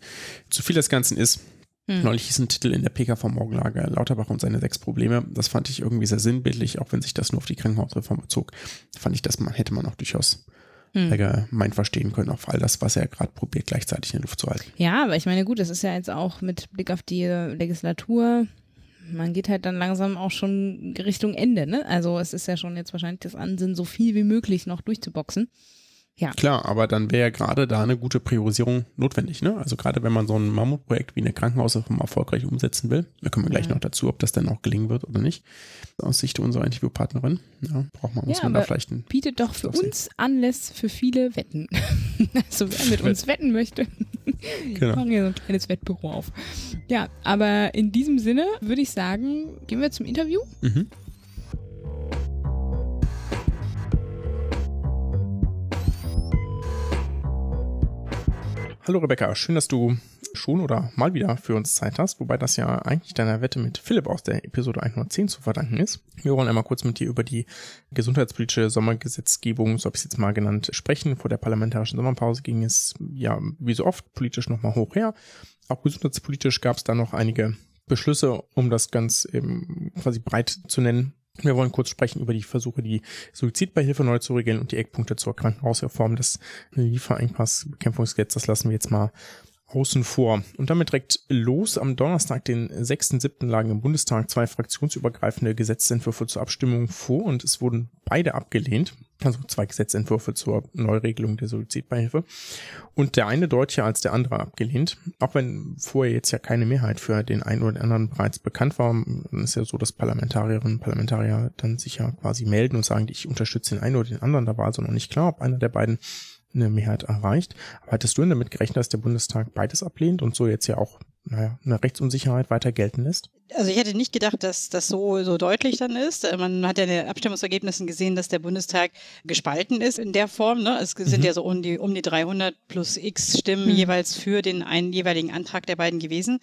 zu viel des Ganzen ist. Hm. Neulich hieß ein Titel in der PKV Morgenlage Lauterbach und seine sechs Probleme. Das fand ich irgendwie sehr sinnbildlich, auch wenn sich das nur auf die Krankenhausreform bezog. Fand ich, dass man hätte man auch durchaus hm. allgemein verstehen können, auf all das, was er gerade probiert, gleichzeitig in der Luft zu halten. Ja, aber ich meine, gut, das ist ja jetzt auch mit Blick auf die Legislatur man geht halt dann langsam auch schon Richtung Ende, ne? Also es ist ja schon jetzt wahrscheinlich das Ansinnen, so viel wie möglich noch durchzuboxen. Ja. Klar, aber dann wäre ja gerade da eine gute Priorisierung notwendig. Ne? Also gerade wenn man so ein Mammutprojekt wie eine Krankenhausreform erfolgreich umsetzen will, da kommen wir gleich ja. noch dazu, ob das dann auch gelingen wird oder nicht. Aus Sicht unserer Interviewpartnerin, ja, braucht man, muss ja, man da vielleicht ein. Bietet doch für uns Anlass für viele Wetten. also wer mit uns wetten möchte, genau. machen wir so ein kleines Wettbüro auf. Ja, aber in diesem Sinne würde ich sagen, gehen wir zum Interview. Mhm. Hallo Rebecca, schön, dass du schon oder mal wieder für uns Zeit hast, wobei das ja eigentlich deiner Wette mit Philipp aus der Episode 110 zu verdanken ist. Wir wollen einmal kurz mit dir über die gesundheitspolitische Sommergesetzgebung, so habe ich es jetzt mal genannt, sprechen. Vor der parlamentarischen Sommerpause ging es ja wie so oft politisch nochmal hoch her. Auch gesundheitspolitisch gab es da noch einige Beschlüsse, um das ganz eben quasi breit zu nennen. Wir wollen kurz sprechen über die Versuche, die Suizidbeihilfe neu zu regeln und die Eckpunkte zur Krankenhausreform des Lieferengpassbekämpfungsgesetzes. Das lassen wir jetzt mal außen vor. Und damit direkt los. Am Donnerstag, den 6.7. lagen im Bundestag zwei fraktionsübergreifende Gesetzentwürfe zur Abstimmung vor und es wurden beide abgelehnt. Also zwei Gesetzentwürfe zur Neuregelung der Suizidbeihilfe. Und der eine deutlicher als der andere abgelehnt. Auch wenn vorher jetzt ja keine Mehrheit für den einen oder anderen bereits bekannt war, ist ja so, dass Parlamentarierinnen und Parlamentarier dann sich ja quasi melden und sagen, ich unterstütze den einen oder den anderen. Da war also noch nicht klar, ob einer der beiden eine Mehrheit erreicht. Aber hattest du denn damit gerechnet, dass der Bundestag beides ablehnt und so jetzt ja auch naja, eine Rechtsunsicherheit weiter gelten lässt? Also ich hätte nicht gedacht, dass das so, so deutlich dann ist. Äh, man hat ja in den Abstimmungsergebnissen gesehen, dass der Bundestag gespalten ist in der Form. Ne? Es sind mhm. ja so um die, um die 300 plus x Stimmen mhm. jeweils für den einen jeweiligen Antrag der beiden gewesen.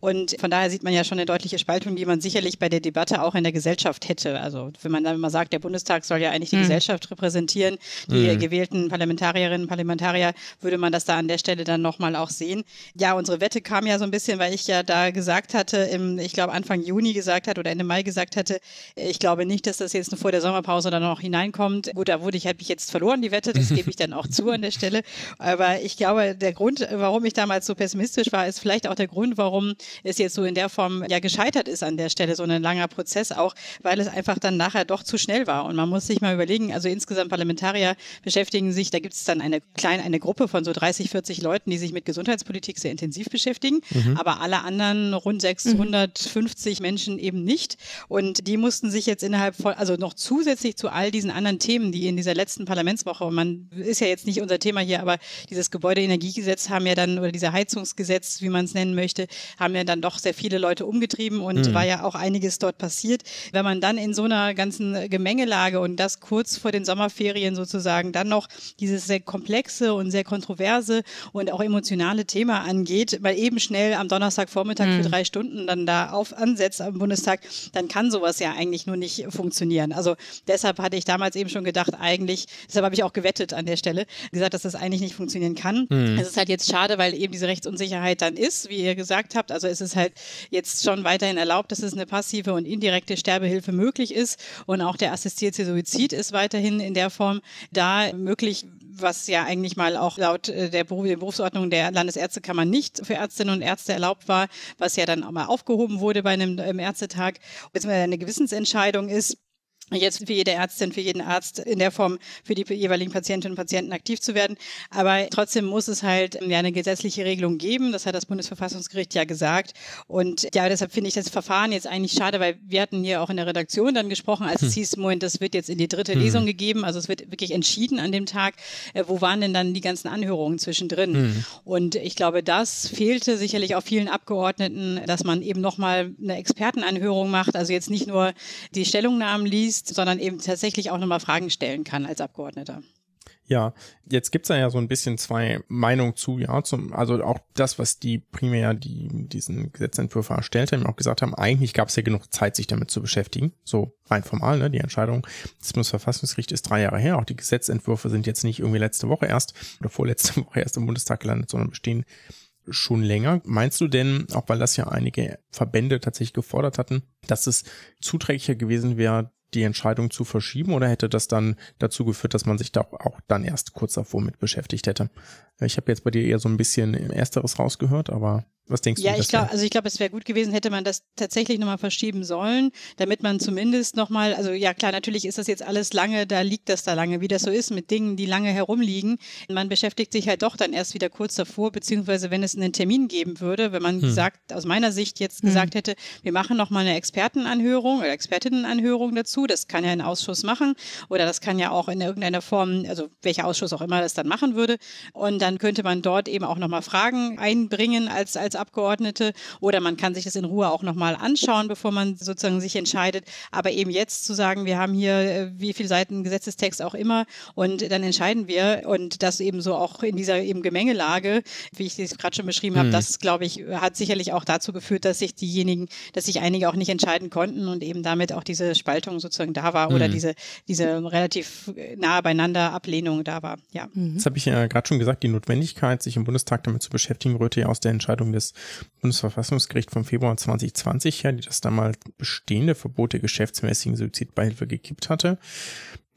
Und von daher sieht man ja schon eine deutliche Spaltung, die man sicherlich bei der Debatte auch in der Gesellschaft hätte. Also wenn man dann immer sagt, der Bundestag soll ja eigentlich die mhm. Gesellschaft repräsentieren, die mhm. gewählten Parlamentarierinnen und Parlamentarier, würde man das da an der Stelle dann nochmal auch sehen. Ja, unsere Wette kam ja so ein bisschen, weil ich ja da gesagt hatte, im, ich glaube, Anfang Juni gesagt hat oder Ende Mai gesagt hatte, ich glaube nicht, dass das jetzt vor der Sommerpause dann noch hineinkommt. Gut, da wurde ich, habe ich jetzt verloren, die Wette, das gebe ich dann auch zu an der Stelle. Aber ich glaube, der Grund, warum ich damals so pessimistisch war, ist vielleicht auch der Grund, warum es jetzt so in der Form ja gescheitert ist an der Stelle, so ein langer Prozess auch, weil es einfach dann nachher doch zu schnell war. Und man muss sich mal überlegen, also insgesamt Parlamentarier beschäftigen sich, da gibt es dann eine kleine, eine Gruppe von so 30, 40 Leuten, die sich mit Gesundheitspolitik sehr intensiv beschäftigen, mhm. Aber alle anderen rund 650 50 Menschen eben nicht. Und die mussten sich jetzt innerhalb von, also noch zusätzlich zu all diesen anderen Themen, die in dieser letzten Parlamentswoche, und man ist ja jetzt nicht unser Thema hier, aber dieses Gebäudeenergiegesetz haben ja dann, oder dieser Heizungsgesetz, wie man es nennen möchte, haben ja dann doch sehr viele Leute umgetrieben und mhm. war ja auch einiges dort passiert. Wenn man dann in so einer ganzen Gemengelage und das kurz vor den Sommerferien sozusagen dann noch dieses sehr komplexe und sehr kontroverse und auch emotionale Thema angeht, weil eben schnell am Donnerstagvormittag mhm. für drei Stunden dann da auf ansetzt am Bundestag, dann kann sowas ja eigentlich nur nicht funktionieren. Also deshalb hatte ich damals eben schon gedacht, eigentlich, deshalb habe ich auch gewettet an der Stelle, gesagt, dass das eigentlich nicht funktionieren kann. Mhm. Es ist halt jetzt schade, weil eben diese Rechtsunsicherheit dann ist, wie ihr gesagt habt. Also es ist halt jetzt schon weiterhin erlaubt, dass es eine passive und indirekte Sterbehilfe möglich ist und auch der assistierte Suizid ist weiterhin in der Form da möglich, was ja eigentlich mal auch laut äh, der Berufsordnung der Landesärztekammer nicht für Ärztinnen und Ärzte erlaubt war, was ja dann auch mal aufgehoben wurde bei einem Ärztetag, beziehungsweise eine Gewissensentscheidung ist jetzt für jede Ärztin, für jeden Arzt in der Form für die jeweiligen Patientinnen und Patienten aktiv zu werden. Aber trotzdem muss es halt ja eine gesetzliche Regelung geben. Das hat das Bundesverfassungsgericht ja gesagt. Und ja, deshalb finde ich das Verfahren jetzt eigentlich schade, weil wir hatten hier auch in der Redaktion dann gesprochen, als hm. es hieß, Moment, das wird jetzt in die dritte hm. Lesung gegeben. Also es wird wirklich entschieden an dem Tag. Äh, wo waren denn dann die ganzen Anhörungen zwischendrin? Hm. Und ich glaube, das fehlte sicherlich auch vielen Abgeordneten, dass man eben nochmal eine Expertenanhörung macht. Also jetzt nicht nur die Stellungnahmen liest, liest, sondern eben tatsächlich auch nochmal Fragen stellen kann als Abgeordneter. Ja, jetzt gibt's da ja so ein bisschen zwei Meinungen zu, ja, zum, also auch das, was die primär die diesen Gesetzentwürfe erstellt haben, auch gesagt haben, eigentlich gab es ja genug Zeit, sich damit zu beschäftigen. So rein formal, ne? Die Entscheidung des Bundesverfassungsgerichts ist drei Jahre her. Auch die Gesetzentwürfe sind jetzt nicht irgendwie letzte Woche erst oder vorletzte Woche erst im Bundestag gelandet, sondern bestehen schon länger. Meinst du denn, auch weil das ja einige Verbände tatsächlich gefordert hatten, dass es zuträglicher gewesen wäre, die Entscheidung zu verschieben oder hätte das dann dazu geführt, dass man sich da auch dann erst kurz davor mit beschäftigt hätte? Ich habe jetzt bei dir eher so ein bisschen Ersteres rausgehört, aber was denkst ja, du? Ja, ich glaube, also ich glaube, es wäre gut gewesen, hätte man das tatsächlich nochmal verschieben sollen, damit man zumindest nochmal, also ja klar, natürlich ist das jetzt alles lange, da liegt das da lange, wie das so ist mit Dingen, die lange herumliegen. Man beschäftigt sich halt doch dann erst wieder kurz davor, beziehungsweise wenn es einen Termin geben würde, wenn man hm. sagt, aus meiner Sicht jetzt hm. gesagt hätte, wir machen nochmal eine Expertenanhörung oder Expertinnenanhörung dazu, das kann ja ein Ausschuss machen oder das kann ja auch in irgendeiner Form, also welcher Ausschuss auch immer das dann machen würde und dann könnte man dort eben auch nochmal Fragen einbringen als, als Abgeordnete oder man kann sich das in Ruhe auch nochmal anschauen, bevor man sozusagen sich entscheidet. Aber eben jetzt zu sagen, wir haben hier äh, wie viele Seiten Gesetzestext auch immer und dann entscheiden wir und das eben so auch in dieser eben Gemengelage, wie ich es gerade schon beschrieben habe, mhm. das glaube ich hat sicherlich auch dazu geführt, dass sich diejenigen, dass sich einige auch nicht entscheiden konnten und eben damit auch diese Spaltung sozusagen da war oder diese diese relativ nahe beieinander Ablehnung da war. Ja. Das habe ich ja gerade schon gesagt, die Notwendigkeit, sich im Bundestag damit zu beschäftigen, rührte ja aus der Entscheidung des Bundesverfassungsgericht vom Februar 2020 her, die das damals bestehende Verbot der geschäftsmäßigen Suizidbeihilfe gekippt hatte.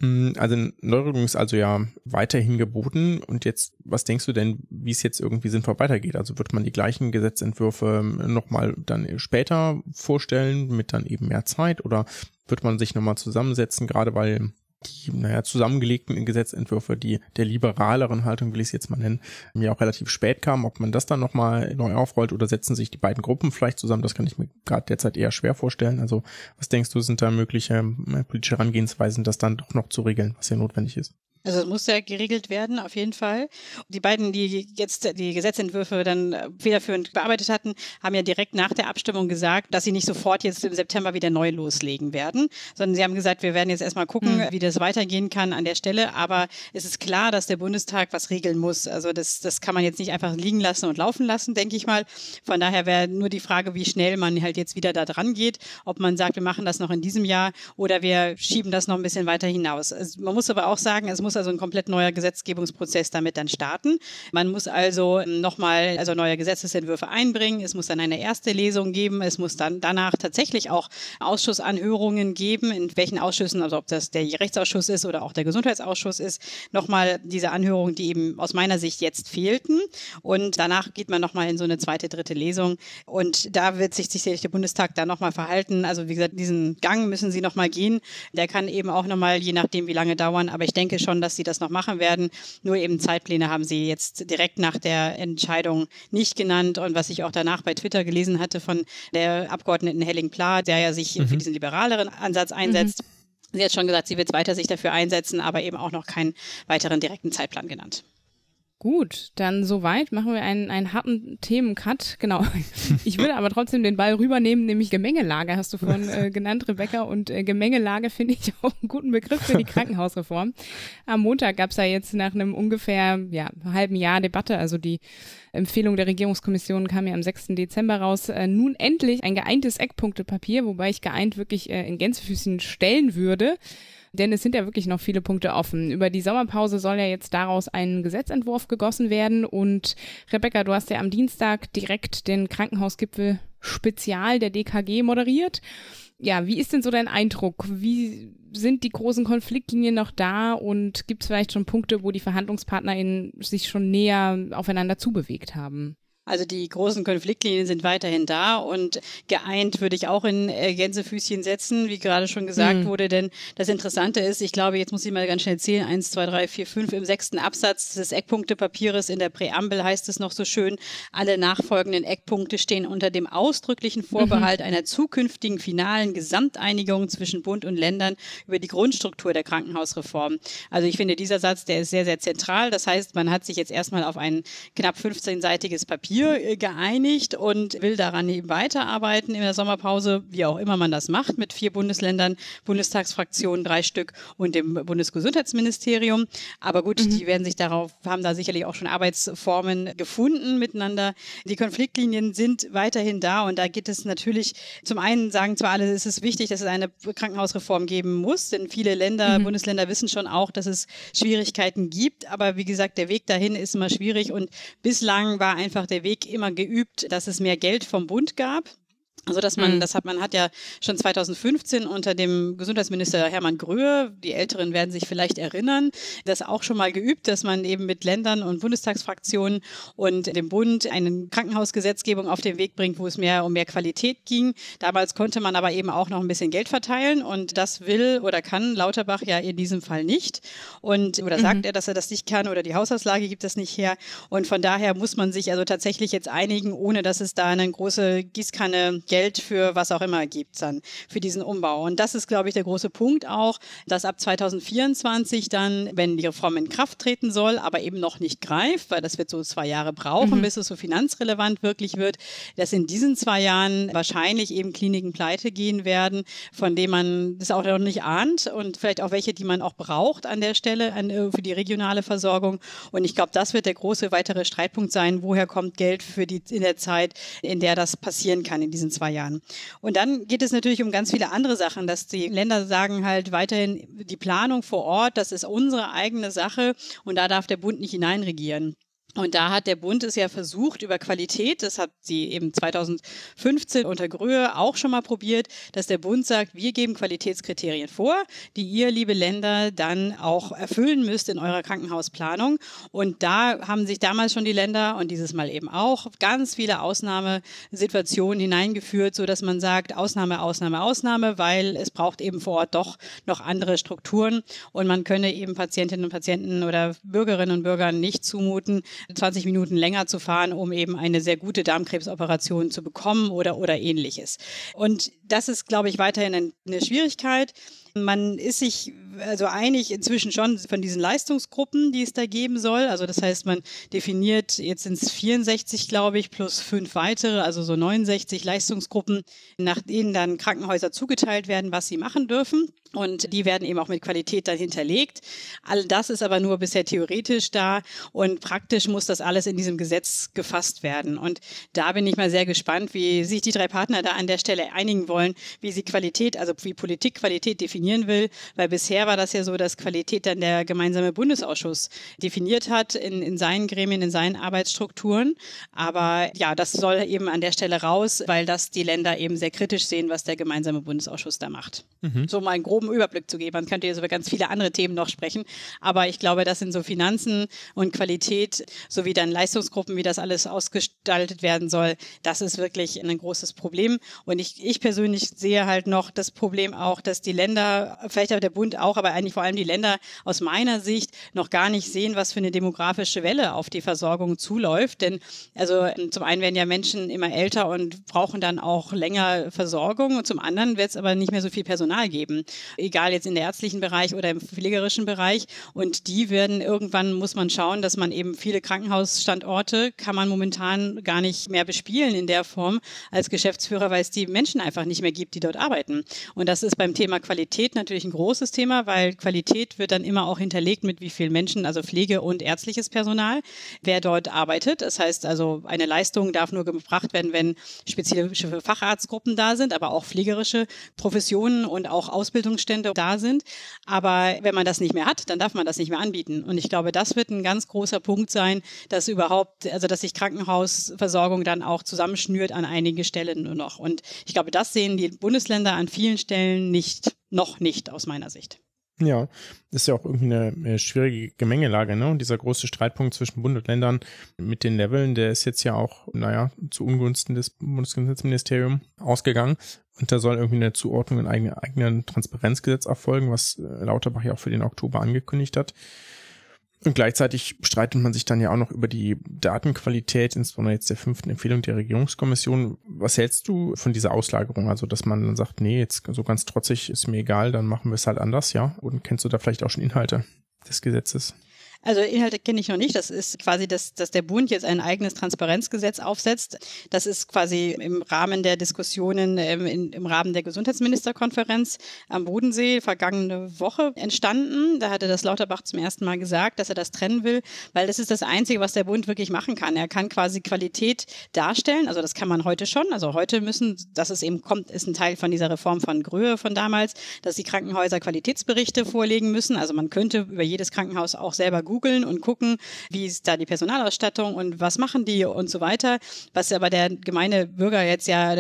Hm, also Neuregelung ist also ja weiterhin geboten. Und jetzt, was denkst du denn, wie es jetzt irgendwie sinnvoll weitergeht? Also wird man die gleichen Gesetzentwürfe nochmal dann später vorstellen, mit dann eben mehr Zeit? Oder wird man sich nochmal zusammensetzen, gerade weil die, naja, zusammengelegten Gesetzentwürfe, die der liberaleren Haltung, will ich es jetzt mal nennen, ja auch relativ spät kamen, ob man das dann nochmal neu aufrollt oder setzen sich die beiden Gruppen vielleicht zusammen, das kann ich mir gerade derzeit eher schwer vorstellen. Also was denkst du, sind da mögliche äh, politische Herangehensweisen, das dann doch noch zu regeln, was ja notwendig ist? Also es muss ja geregelt werden, auf jeden Fall. Die beiden, die jetzt die Gesetzentwürfe dann äh, federführend bearbeitet hatten, haben ja direkt nach der Abstimmung gesagt, dass sie nicht sofort jetzt im September wieder neu loslegen werden, sondern sie haben gesagt, wir werden jetzt erstmal gucken, mhm. wie das weitergehen kann an der Stelle. Aber es ist klar, dass der Bundestag was regeln muss. Also das, das kann man jetzt nicht einfach liegen lassen und laufen lassen, denke ich mal. Von daher wäre nur die Frage, wie schnell man halt jetzt wieder da dran geht, ob man sagt, wir machen das noch in diesem Jahr oder wir schieben das noch ein bisschen weiter hinaus. Also man muss aber auch sagen, es muss muss also ein komplett neuer Gesetzgebungsprozess damit dann starten. Man muss also nochmal also neue Gesetzesentwürfe einbringen. Es muss dann eine erste Lesung geben. Es muss dann danach tatsächlich auch Ausschussanhörungen geben, in welchen Ausschüssen, also ob das der Rechtsausschuss ist oder auch der Gesundheitsausschuss ist, nochmal diese Anhörungen, die eben aus meiner Sicht jetzt fehlten. Und danach geht man nochmal in so eine zweite, dritte Lesung. Und da wird sich sicherlich der Bundestag dann nochmal verhalten. Also wie gesagt, diesen Gang müssen sie nochmal gehen. Der kann eben auch nochmal, je nachdem, wie lange dauern. Aber ich denke schon, dass sie das noch machen werden. Nur eben Zeitpläne haben sie jetzt direkt nach der Entscheidung nicht genannt. Und was ich auch danach bei Twitter gelesen hatte von der Abgeordneten Helling Pla, der ja sich mhm. für diesen liberaleren Ansatz einsetzt. Mhm. Sie hat schon gesagt, sie wird weiter sich dafür einsetzen, aber eben auch noch keinen weiteren direkten Zeitplan genannt. Gut, dann soweit machen wir einen, einen harten Themencut. Genau. Ich will aber trotzdem den Ball rübernehmen, nämlich Gemengelage hast du vorhin äh, genannt, Rebecca. Und äh, Gemengelage finde ich auch einen guten Begriff für die Krankenhausreform. Am Montag gab es ja jetzt nach einem ungefähr ja, halben Jahr Debatte, also die Empfehlung der Regierungskommission kam ja am 6. Dezember raus, äh, nun endlich ein geeintes Eckpunktepapier, wobei ich geeint wirklich äh, in Gänsefüßen stellen würde denn es sind ja wirklich noch viele Punkte offen. Über die Sommerpause soll ja jetzt daraus ein Gesetzentwurf gegossen werden und Rebecca, du hast ja am Dienstag direkt den Krankenhausgipfel Spezial der DKG moderiert. Ja, wie ist denn so dein Eindruck? Wie sind die großen Konfliktlinien noch da und gibt es vielleicht schon Punkte, wo die VerhandlungspartnerInnen sich schon näher aufeinander zubewegt haben? Also die großen Konfliktlinien sind weiterhin da und geeint würde ich auch in äh, Gänsefüßchen setzen, wie gerade schon gesagt mhm. wurde. Denn das Interessante ist, ich glaube, jetzt muss ich mal ganz schnell zählen, eins, zwei, drei, vier, fünf im sechsten Absatz des Eckpunktepapiers in der Präambel heißt es noch so schön, alle nachfolgenden Eckpunkte stehen unter dem ausdrücklichen Vorbehalt mhm. einer zukünftigen finalen Gesamteinigung zwischen Bund und Ländern über die Grundstruktur der Krankenhausreform. Also ich finde, dieser Satz, der ist sehr, sehr zentral. Das heißt, man hat sich jetzt erstmal auf ein knapp 15-seitiges Papier Äh, geeinigt und will daran eben weiterarbeiten in der Sommerpause, wie auch immer man das macht, mit vier Bundesländern, Bundestagsfraktionen, drei Stück und dem Bundesgesundheitsministerium. Aber gut, mhm. die werden sich darauf, haben da sicherlich auch schon Arbeitsformen gefunden miteinander. Die Konfliktlinien sind weiterhin da und da geht es natürlich, zum einen sagen zwar alle, es ist wichtig, dass es eine Krankenhausreform geben muss, denn viele Länder, mhm. Bundesländer wissen schon auch, dass es Schwierigkeiten gibt. Aber wie gesagt, der Weg dahin ist immer schwierig und bislang war einfach der Weg immer geübt, dass es mehr Geld vom Bund gab. Also dass man, mhm. das hat man hat ja schon 2015 unter dem Gesundheitsminister Hermann Gröhe, die Älteren werden sich vielleicht erinnern, das auch schon mal geübt, dass man eben mit Ländern und Bundestagsfraktionen und dem Bund eine Krankenhausgesetzgebung auf den Weg bringt, wo es mehr um mehr Qualität ging. Damals konnte man aber eben auch noch ein bisschen Geld verteilen und das will oder kann Lauterbach ja in diesem Fall nicht. Und oder sagt mhm. er, dass er das nicht kann oder die Haushaltslage gibt das nicht her. Und von daher muss man sich also tatsächlich jetzt einigen, ohne dass es da eine große Gießkanne Geld für was auch immer gibt dann für diesen Umbau. Und das ist, glaube ich, der große Punkt auch, dass ab 2024 dann, wenn die Reform in Kraft treten soll, aber eben noch nicht greift, weil das wird so zwei Jahre brauchen, mhm. bis es so finanzrelevant wirklich wird, dass in diesen zwei Jahren wahrscheinlich eben Kliniken pleite gehen werden, von denen man das auch noch nicht ahnt und vielleicht auch welche, die man auch braucht an der Stelle an, äh, für die regionale Versorgung. Und ich glaube, das wird der große weitere Streitpunkt sein, woher kommt Geld für die in der Zeit, in der das passieren kann in diesen zwei zwei Jahren. Und dann geht es natürlich um ganz viele andere Sachen, dass die Länder sagen halt weiterhin, die Planung vor Ort, das ist unsere eigene Sache und da darf der Bund nicht hineinregieren. Und da hat der Bund es ja versucht über Qualität, das hat sie eben 2015 unter Gröhe auch schon mal probiert, dass der Bund sagt, wir geben Qualitätskriterien vor, die ihr, liebe Länder, dann auch erfüllen müsst in eurer Krankenhausplanung. Und da haben sich damals schon die Länder und dieses Mal eben auch ganz viele Ausnahmesituationen hineingeführt, so dass man sagt, Ausnahme, Ausnahme, Ausnahme, weil es braucht eben vor Ort doch noch andere Strukturen und man könne eben Patientinnen und Patienten oder Bürgerinnen und Bürgern nicht zumuten, 20 Minuten länger zu fahren, um eben eine sehr gute Darmkrebsoperation zu bekommen oder, oder ähnliches. Und das ist, glaube ich, weiterhin eine Schwierigkeit. Man ist sich also einig inzwischen schon von diesen Leistungsgruppen, die es da geben soll. Also das heißt, man definiert, jetzt sind es 64, glaube ich, plus fünf weitere, also so 69 Leistungsgruppen, nach denen dann Krankenhäuser zugeteilt werden, was sie machen dürfen. Und die werden eben auch mit Qualität dann hinterlegt. All das ist aber nur bisher theoretisch da und praktisch muss das alles in diesem Gesetz gefasst werden. Und da bin ich mal sehr gespannt, wie sich die drei Partner da an der Stelle einigen wollen, wie sie Qualität, also wie Politik Qualität definieren will. Weil bisher war das ja so, dass Qualität dann der gemeinsame Bundesausschuss definiert hat in, in seinen Gremien, in seinen Arbeitsstrukturen. Aber ja, das soll eben an der Stelle raus, weil das die Länder eben sehr kritisch sehen, was der gemeinsame Bundesausschuss da macht. Mhm. So mal einen groben Überblick zu geben. Man könnte jetzt über ganz viele andere Themen noch sprechen. Aber ich glaube, das sind so Finanzen und Qualität sowie dann Leistungsgruppen, wie das alles ausgestaltet werden soll, das ist wirklich ein großes Problem. Und ich, ich persönlich sehe halt noch das Problem auch, dass die Länder, vielleicht auch der Bund auch, aber eigentlich vor allem die Länder aus meiner Sicht noch gar nicht sehen, was für eine demografische Welle auf die Versorgung zuläuft. Denn also zum einen werden ja Menschen immer älter und brauchen dann auch länger Versorgung und zum anderen wird es aber nicht mehr so viel Personal geben, egal jetzt in der ärztlichen Bereich oder im pflegerischen Bereich. Und die werden irgendwann muss man schauen, dass man eben viele Krankenhausstandorte kann man momentan gar nicht mehr bespielen in der Form als Geschäftsführer, weil es die Menschen einfach nicht mehr gibt, die dort arbeiten. Und das ist beim Thema Qualität natürlich ein großes Thema, weil Qualität wird dann immer auch hinterlegt mit wie vielen Menschen, also Pflege und ärztliches Personal, wer dort arbeitet. Das heißt also, eine Leistung darf nur gebracht werden, wenn spezifische Facharztgruppen da sind, aber auch pflegerische Professionen und auch Ausbildungsstände da sind. Aber wenn man das nicht mehr hat, dann darf man das nicht mehr anbieten. Und ich glaube, das wird ein ganz großer Punkt sein, dass überhaupt, also dass sich Krankenhausversorgung dann auch zusammenschnürt an einige Stellen nur noch. Und ich glaube, das sehen die Bundesländer an vielen Stellen nicht, noch nicht aus meiner Sicht. Ja, ist ja auch irgendwie eine schwierige Gemengelage, ne? Und dieser große Streitpunkt zwischen Bund und Ländern mit den Leveln, der ist jetzt ja auch, naja, zu Ungunsten des Bundesgesundheitsministeriums ausgegangen. Und da soll irgendwie eine Zuordnung in eigenen Transparenzgesetz erfolgen, was Lauterbach ja auch für den Oktober angekündigt hat. Und gleichzeitig streitet man sich dann ja auch noch über die Datenqualität, insbesondere jetzt der fünften Empfehlung der Regierungskommission. Was hältst du von dieser Auslagerung? Also, dass man dann sagt, nee, jetzt so ganz trotzig ist mir egal, dann machen wir es halt anders, ja? Und kennst du da vielleicht auch schon Inhalte des Gesetzes? Also Inhalte kenne ich noch nicht. Das ist quasi, dass, dass der Bund jetzt ein eigenes Transparenzgesetz aufsetzt. Das ist quasi im Rahmen der Diskussionen ähm, in, im Rahmen der Gesundheitsministerkonferenz am Bodensee vergangene Woche entstanden. Da hatte das Lauterbach zum ersten Mal gesagt, dass er das trennen will, weil das ist das Einzige, was der Bund wirklich machen kann. Er kann quasi Qualität darstellen. Also das kann man heute schon. Also heute müssen, dass es eben kommt, ist ein Teil von dieser Reform von Gröhe von damals, dass die Krankenhäuser Qualitätsberichte vorlegen müssen. Also man könnte über jedes Krankenhaus auch selber gut googeln und gucken, wie ist da die Personalausstattung und was machen die und so weiter. Was aber der gemeine Bürger jetzt ja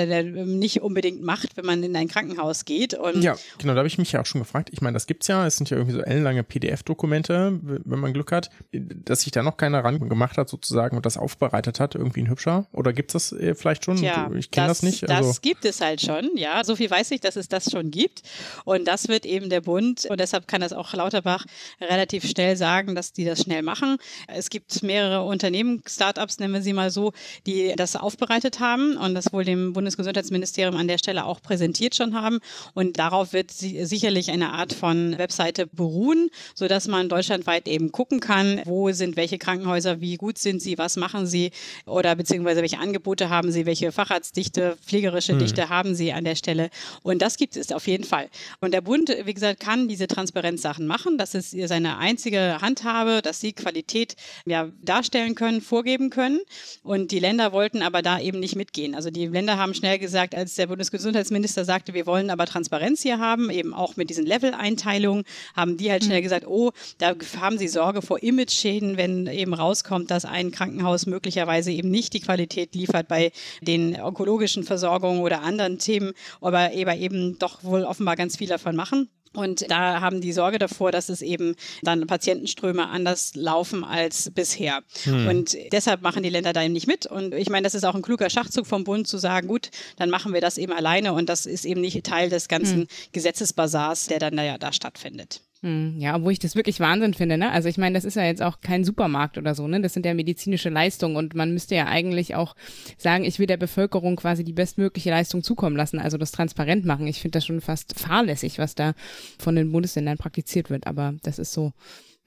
nicht unbedingt macht, wenn man in ein Krankenhaus geht. Und ja, genau, da habe ich mich ja auch schon gefragt. Ich meine, das gibt es ja. Es sind ja irgendwie so ellenlange PDF-Dokumente, wenn man Glück hat, dass sich da noch keiner ran gemacht hat sozusagen und das aufbereitet hat, irgendwie ein hübscher. Oder gibt es das äh, vielleicht schon? Ja, ich kenne das, das, nicht. Also. Das gibt es halt schon, ja. So viel weiß ich, dass es das schon gibt. Und das wird eben der Bund, und deshalb kann das auch Lauterbach relativ schnell sagen, dass die die das schnell machen. Es gibt mehrere Unternehmen, Startups nennen wir sie mal so, die das aufbereitet haben und das wohl dem Bundesgesundheitsministerium an der Stelle auch präsentiert schon haben. Und darauf wird sicherlich eine Art von Webseite beruhen, sodass man deutschlandweit eben gucken kann, wo sind welche Krankenhäuser, wie gut sind sie, was machen sie oder beziehungsweise welche Angebote haben sie, welche Facharztdichte, pflegerische mhm. Dichte haben sie an der Stelle. Und das gibt es auf jeden Fall. Und der Bund, wie gesagt, kann diese Transparenzsachen machen. Das ist seine einzige Handhabe dass sie Qualität ja, darstellen können, vorgeben können. Und die Länder wollten aber da eben nicht mitgehen. Also die Länder haben schnell gesagt, als der Bundesgesundheitsminister sagte, wir wollen aber Transparenz hier haben, eben auch mit diesen Level-Einteilungen, haben die halt schnell hm. gesagt, oh, da haben sie Sorge vor Image-Schäden, wenn eben rauskommt, dass ein Krankenhaus möglicherweise eben nicht die Qualität liefert bei den onkologischen Versorgungen oder anderen Themen, aber eben doch wohl offenbar ganz viel davon machen. Und da haben die Sorge davor, dass es eben dann Patientenströme anders laufen als bisher. Hm. Und deshalb machen die Länder da eben nicht mit. Und ich meine, das ist auch ein kluger Schachzug vom Bund zu sagen, gut, dann machen wir das eben alleine und das ist eben nicht Teil des ganzen hm. Gesetzesbasars, der dann da ja da stattfindet. Hm, ja, obwohl ich das wirklich Wahnsinn finde, ne? Also ich meine, das ist ja jetzt auch kein Supermarkt oder so, ne? Das sind ja medizinische Leistungen und man müsste ja eigentlich auch sagen, ich will der Bevölkerung quasi die bestmögliche Leistung zukommen lassen, also das transparent machen. Ich finde das schon fast fahrlässig, was da von den Bundesländern praktiziert wird, aber das ist so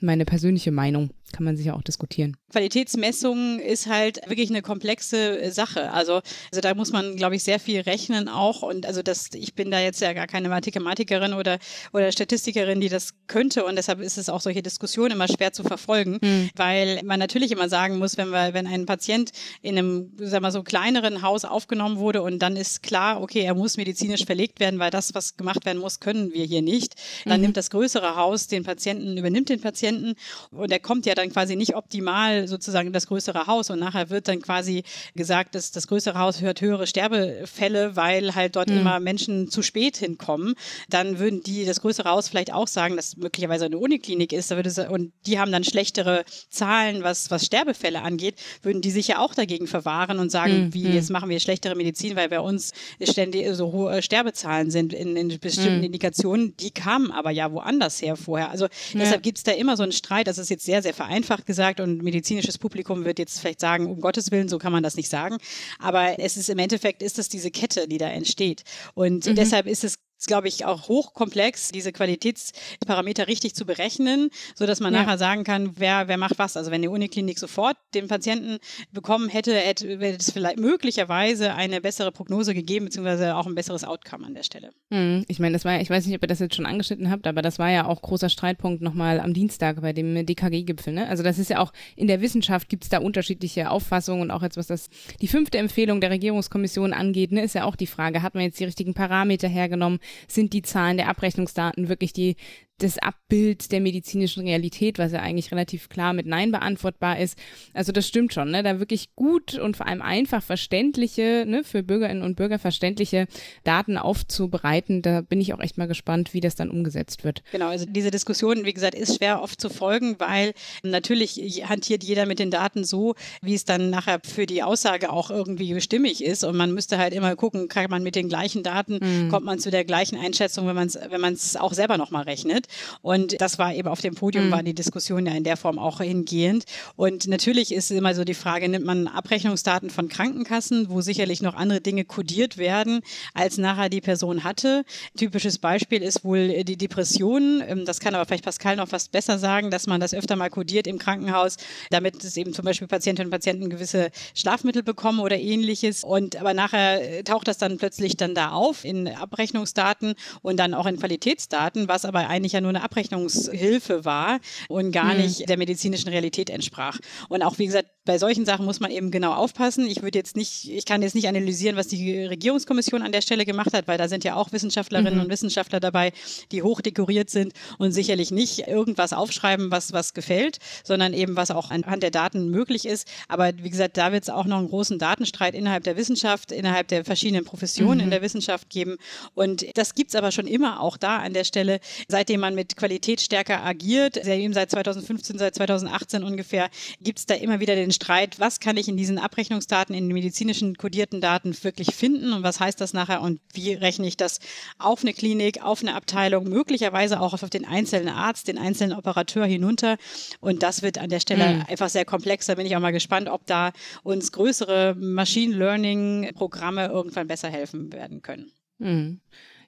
meine persönliche Meinung kann man sich ja auch diskutieren. Qualitätsmessung ist halt wirklich eine komplexe äh, Sache. Also, also da muss man, glaube ich, sehr viel rechnen auch. Und also das, ich bin da jetzt ja gar keine Mathematikerin oder, oder Statistikerin, die das könnte. Und deshalb ist es auch solche Diskussionen immer schwer zu verfolgen, mhm. weil man natürlich immer sagen muss, wenn wir, wenn ein Patient in einem, sagen wir so, kleineren Haus aufgenommen wurde und dann ist klar, okay, er muss medizinisch verlegt werden, weil das, was gemacht werden muss, können wir hier nicht. Dann mhm. nimmt das größere Haus den Patienten, übernimmt den Patienten und er kommt ja dann quasi nicht optimal sozusagen das größere Haus und nachher wird dann quasi gesagt, dass das größere Haus hört höhere Sterbefälle, weil halt dort mhm. immer Menschen zu spät hinkommen. Dann würden die das größere Haus vielleicht auch sagen, dass möglicherweise eine Uniklinik ist, und die haben dann schlechtere Zahlen, was, was Sterbefälle angeht, würden die sich ja auch dagegen verwahren und sagen, mhm. wie hm. jetzt machen wir schlechtere Medizin, weil bei uns ständig so hohe Sterbezahlen sind in, in bestimmten mhm. Indikationen. Die kamen aber ja woanders her vorher. Also ja. deshalb gibt es da immer so einen Streit. Das ist jetzt sehr, sehr vereinfacht gesagt und medizinisches Publikum wird jetzt vielleicht sagen, um Gottes Willen, so kann man das nicht sagen. Aber es ist im Endeffekt ist es diese Kette, die da entsteht. Und mhm. deshalb ist es ist, glaube ich, auch hochkomplex, diese Qualitätsparameter richtig zu berechnen, so dass man ja. nachher sagen kann, wer, wer macht was. Also wenn die Uniklinik sofort den Patienten bekommen hätte, hätte, es vielleicht möglicherweise eine bessere Prognose gegeben, beziehungsweise auch ein besseres Outcome an der Stelle. Hm, ich meine, das war, ich weiß nicht, ob ihr das jetzt schon angeschnitten habt, aber das war ja auch großer Streitpunkt nochmal am Dienstag bei dem DKG-Gipfel. Ne? Also das ist ja auch, in der Wissenschaft gibt es da unterschiedliche Auffassungen und auch jetzt, was das, die fünfte Empfehlung der Regierungskommission angeht, ne, ist ja auch die Frage, hat man jetzt die richtigen Parameter hergenommen? Sind die Zahlen der Abrechnungsdaten wirklich die das Abbild der medizinischen Realität, was ja eigentlich relativ klar mit Nein beantwortbar ist. Also das stimmt schon, ne? Da wirklich gut und vor allem einfach verständliche, ne, für Bürgerinnen und Bürger verständliche Daten aufzubereiten. Da bin ich auch echt mal gespannt, wie das dann umgesetzt wird. Genau, also diese Diskussion, wie gesagt, ist schwer oft zu folgen, weil natürlich hantiert jeder mit den Daten so, wie es dann nachher für die Aussage auch irgendwie stimmig ist. Und man müsste halt immer gucken, kann man mit den gleichen Daten, mhm. kommt man zu der gleichen Einschätzung, wenn man es wenn man es auch selber nochmal rechnet. Und das war eben auf dem Podium, mhm. war die Diskussion ja in der Form auch hingehend. Und natürlich ist immer so die Frage, nimmt man Abrechnungsdaten von Krankenkassen, wo sicherlich noch andere Dinge kodiert werden, als nachher die Person hatte. Typisches Beispiel ist wohl die Depression. Ähm, das kann aber vielleicht Pascal noch fast besser sagen, dass man das öfter mal kodiert im Krankenhaus, damit es eben zum Beispiel Patientinnen und Patienten gewisse Schlafmittel bekommen oder ähnliches. Und aber nachher äh, taucht das dann plötzlich dann da auf in Abrechnungsdaten und dann auch in Qualitätsdaten, was aber eigentlich ja nur eine Abrechnungshilfe war und gar mhm. nicht der medizinischen Realität entsprach. Und auch, wie gesagt, bei solchen Sachen muss man eben genau aufpassen. Ich würde jetzt nicht, ich kann jetzt nicht analysieren, was die Regierungskommission an der Stelle gemacht hat, weil da sind ja auch Wissenschaftlerinnen mhm. und Wissenschaftler dabei, die hochdekoriert sind und sicherlich nicht irgendwas aufschreiben, was, was gefällt, sondern eben was auch anhand der Daten möglich ist. Aber wie gesagt, da wird es auch noch einen großen Datenstreit innerhalb der Wissenschaft, innerhalb der verschiedenen Professionen mhm. in der Wissenschaft geben. Und das gibt es aber schon immer auch da an der Stelle, seitdem man mit Qualität stärker agiert, eben seit 2015, seit 2018 ungefähr, gibt es da immer wieder den Streit, was kann ich in diesen Abrechnungsdaten, in den medizinischen kodierten Daten wirklich finden und was heißt das nachher und wie rechne ich das auf eine Klinik, auf eine Abteilung, möglicherweise auch auf den einzelnen Arzt, den einzelnen Operateur hinunter. Und das wird an der Stelle mhm. einfach sehr komplex. Da bin ich auch mal gespannt, ob da uns größere Machine Learning-Programme irgendwann besser helfen werden können. Mhm.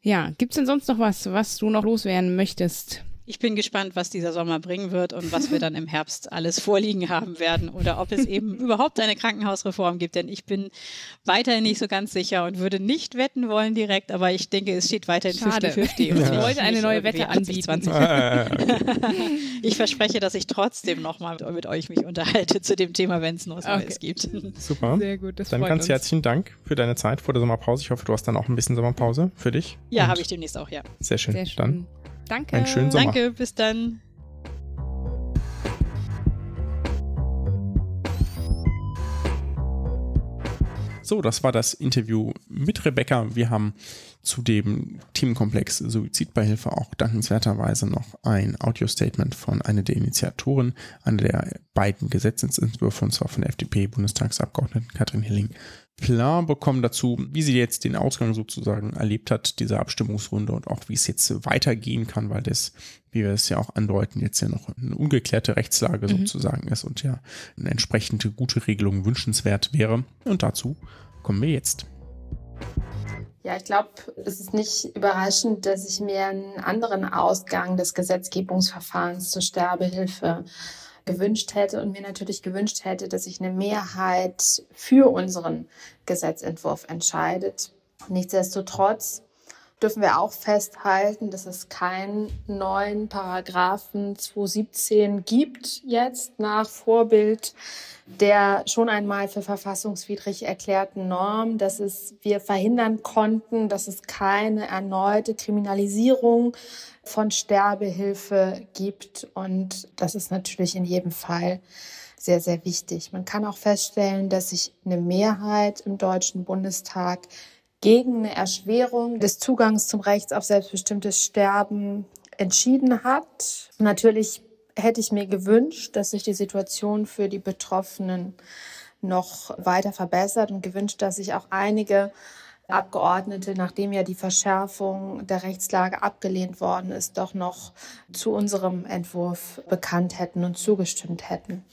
Ja, gibt's denn sonst noch was, was du noch loswerden möchtest? Ich bin gespannt, was dieser Sommer bringen wird und was wir dann im Herbst alles vorliegen haben werden oder ob es eben überhaupt eine Krankenhausreform gibt. Denn ich bin weiterhin nicht so ganz sicher und würde nicht wetten wollen direkt, aber ich denke, es steht weiterhin 50-50. Ich wollte eine neue Wette anbieten. ich verspreche, dass ich trotzdem nochmal mit euch mich unterhalte zu dem Thema, wenn es noch okay. Neues gibt. Super. Sehr gut. Das dann ganz uns. herzlichen Dank für deine Zeit vor der Sommerpause. Ich hoffe, du hast dann auch ein bisschen Sommerpause für dich. Ja, habe ich demnächst auch, ja. Sehr schön. Sehr schön. Dann Danke. Einen schönen Sommer. Danke, bis dann. So, das war das Interview mit Rebecca. Wir haben zu dem Themenkomplex Suizidbeihilfe auch dankenswerterweise noch ein Audio-Statement von einer der Initiatoren, einer der beiden Gesetzesentwürfe, und zwar von der FDP-Bundestagsabgeordneten Katrin Hilling klar bekommen dazu, wie sie jetzt den Ausgang sozusagen erlebt hat, dieser Abstimmungsrunde und auch wie es jetzt weitergehen kann, weil das, wie wir es ja auch andeuten, jetzt ja noch eine ungeklärte Rechtslage mhm. sozusagen ist und ja eine entsprechende gute Regelung wünschenswert wäre. Und dazu kommen wir jetzt. Ja, ich glaube, es ist nicht überraschend, dass ich mir einen anderen Ausgang des Gesetzgebungsverfahrens zur Sterbehilfe gewünscht hätte und mir natürlich gewünscht hätte, dass sich eine Mehrheit für unseren Gesetzentwurf entscheidet. Nichtsdestotrotz dürfen wir auch festhalten, dass es keinen neuen Paragraphen 217 gibt jetzt nach Vorbild der schon einmal für verfassungswidrig erklärten Norm, dass es wir verhindern konnten, dass es keine erneute Kriminalisierung von Sterbehilfe gibt. Und das ist natürlich in jedem Fall sehr, sehr wichtig. Man kann auch feststellen, dass sich eine Mehrheit im Deutschen Bundestag gegen eine Erschwerung des Zugangs zum Recht auf selbstbestimmtes Sterben entschieden hat. Natürlich hätte ich mir gewünscht, dass sich die Situation für die Betroffenen noch weiter verbessert und gewünscht, dass sich auch einige Abgeordnete, nachdem ja die Verschärfung der Rechtslage abgelehnt worden ist, doch noch zu unserem Entwurf bekannt hätten und zugestimmt hätten.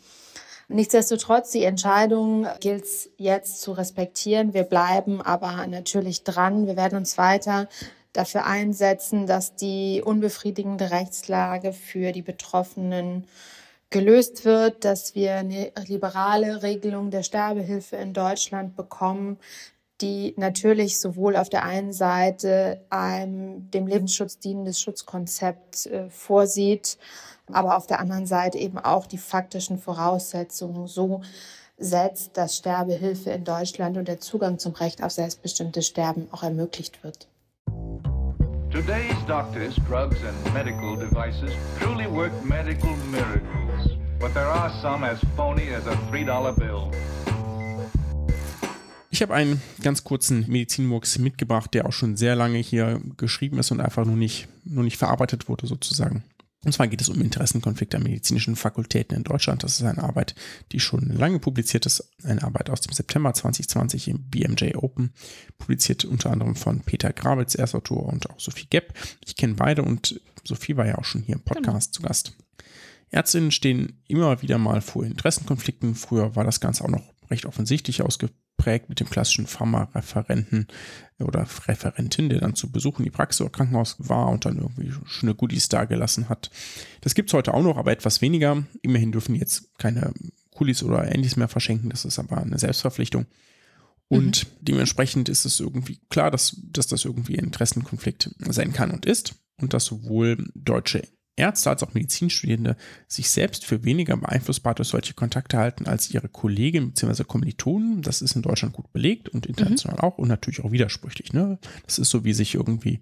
Nichtsdestotrotz, die Entscheidung gilt es jetzt zu respektieren. Wir bleiben aber natürlich dran. Wir werden uns weiter dafür einsetzen, dass die unbefriedigende Rechtslage für die Betroffenen gelöst wird, dass wir eine liberale Regelung der Sterbehilfe in Deutschland bekommen, die natürlich sowohl auf der einen Seite einem dem Lebensschutz dienendes Schutzkonzept äh, vorsieht, aber auf der anderen Seite eben auch die faktischen Voraussetzungen so setzt, dass Sterbehilfe in Deutschland und der Zugang zum Recht auf selbstbestimmtes Sterben auch ermöglicht wird. Today's doctors, drugs and medical devices truly work medical miracles. But there are some as phony as a $3 bill. Ich habe einen ganz kurzen Medizinmurks mitgebracht, der auch schon sehr lange hier geschrieben ist und einfach nur nicht, nur nicht verarbeitet wurde sozusagen. Und zwar geht es um Interessenkonflikte an medizinischen Fakultäten in Deutschland. Das ist eine Arbeit, die schon lange publiziert ist. Eine Arbeit aus dem September 2020 im BMJ Open. Publiziert unter anderem von Peter Grabitz, Erstautor und auch Sophie Gepp. Ich kenne beide und Sophie war ja auch schon hier im Podcast genau. zu Gast. Ärztinnen stehen immer wieder mal vor Interessenkonflikten. Früher war das Ganze auch noch recht offensichtlich ausgeprägt geprägt mit dem klassischen Pharma-Referenten oder Referentin, der dann zu Besuch in die Praxis oder Krankenhaus war und dann irgendwie schöne Goodies dagelassen hat. Das gibt es heute auch noch, aber etwas weniger. Immerhin dürfen die jetzt keine Kulis oder Ähnliches mehr verschenken. Das ist aber eine Selbstverpflichtung. Und mhm. dementsprechend ist es irgendwie klar, dass, dass das irgendwie ein Interessenkonflikt sein kann und ist. Und dass sowohl deutsche Ärzte als auch Medizinstudierende sich selbst für weniger beeinflussbar durch solche Kontakte halten als ihre Kolleginnen bzw. Kommilitonen. Das ist in Deutschland gut belegt und international mhm. auch und natürlich auch widersprüchlich. Ne? Das ist so, wie sich irgendwie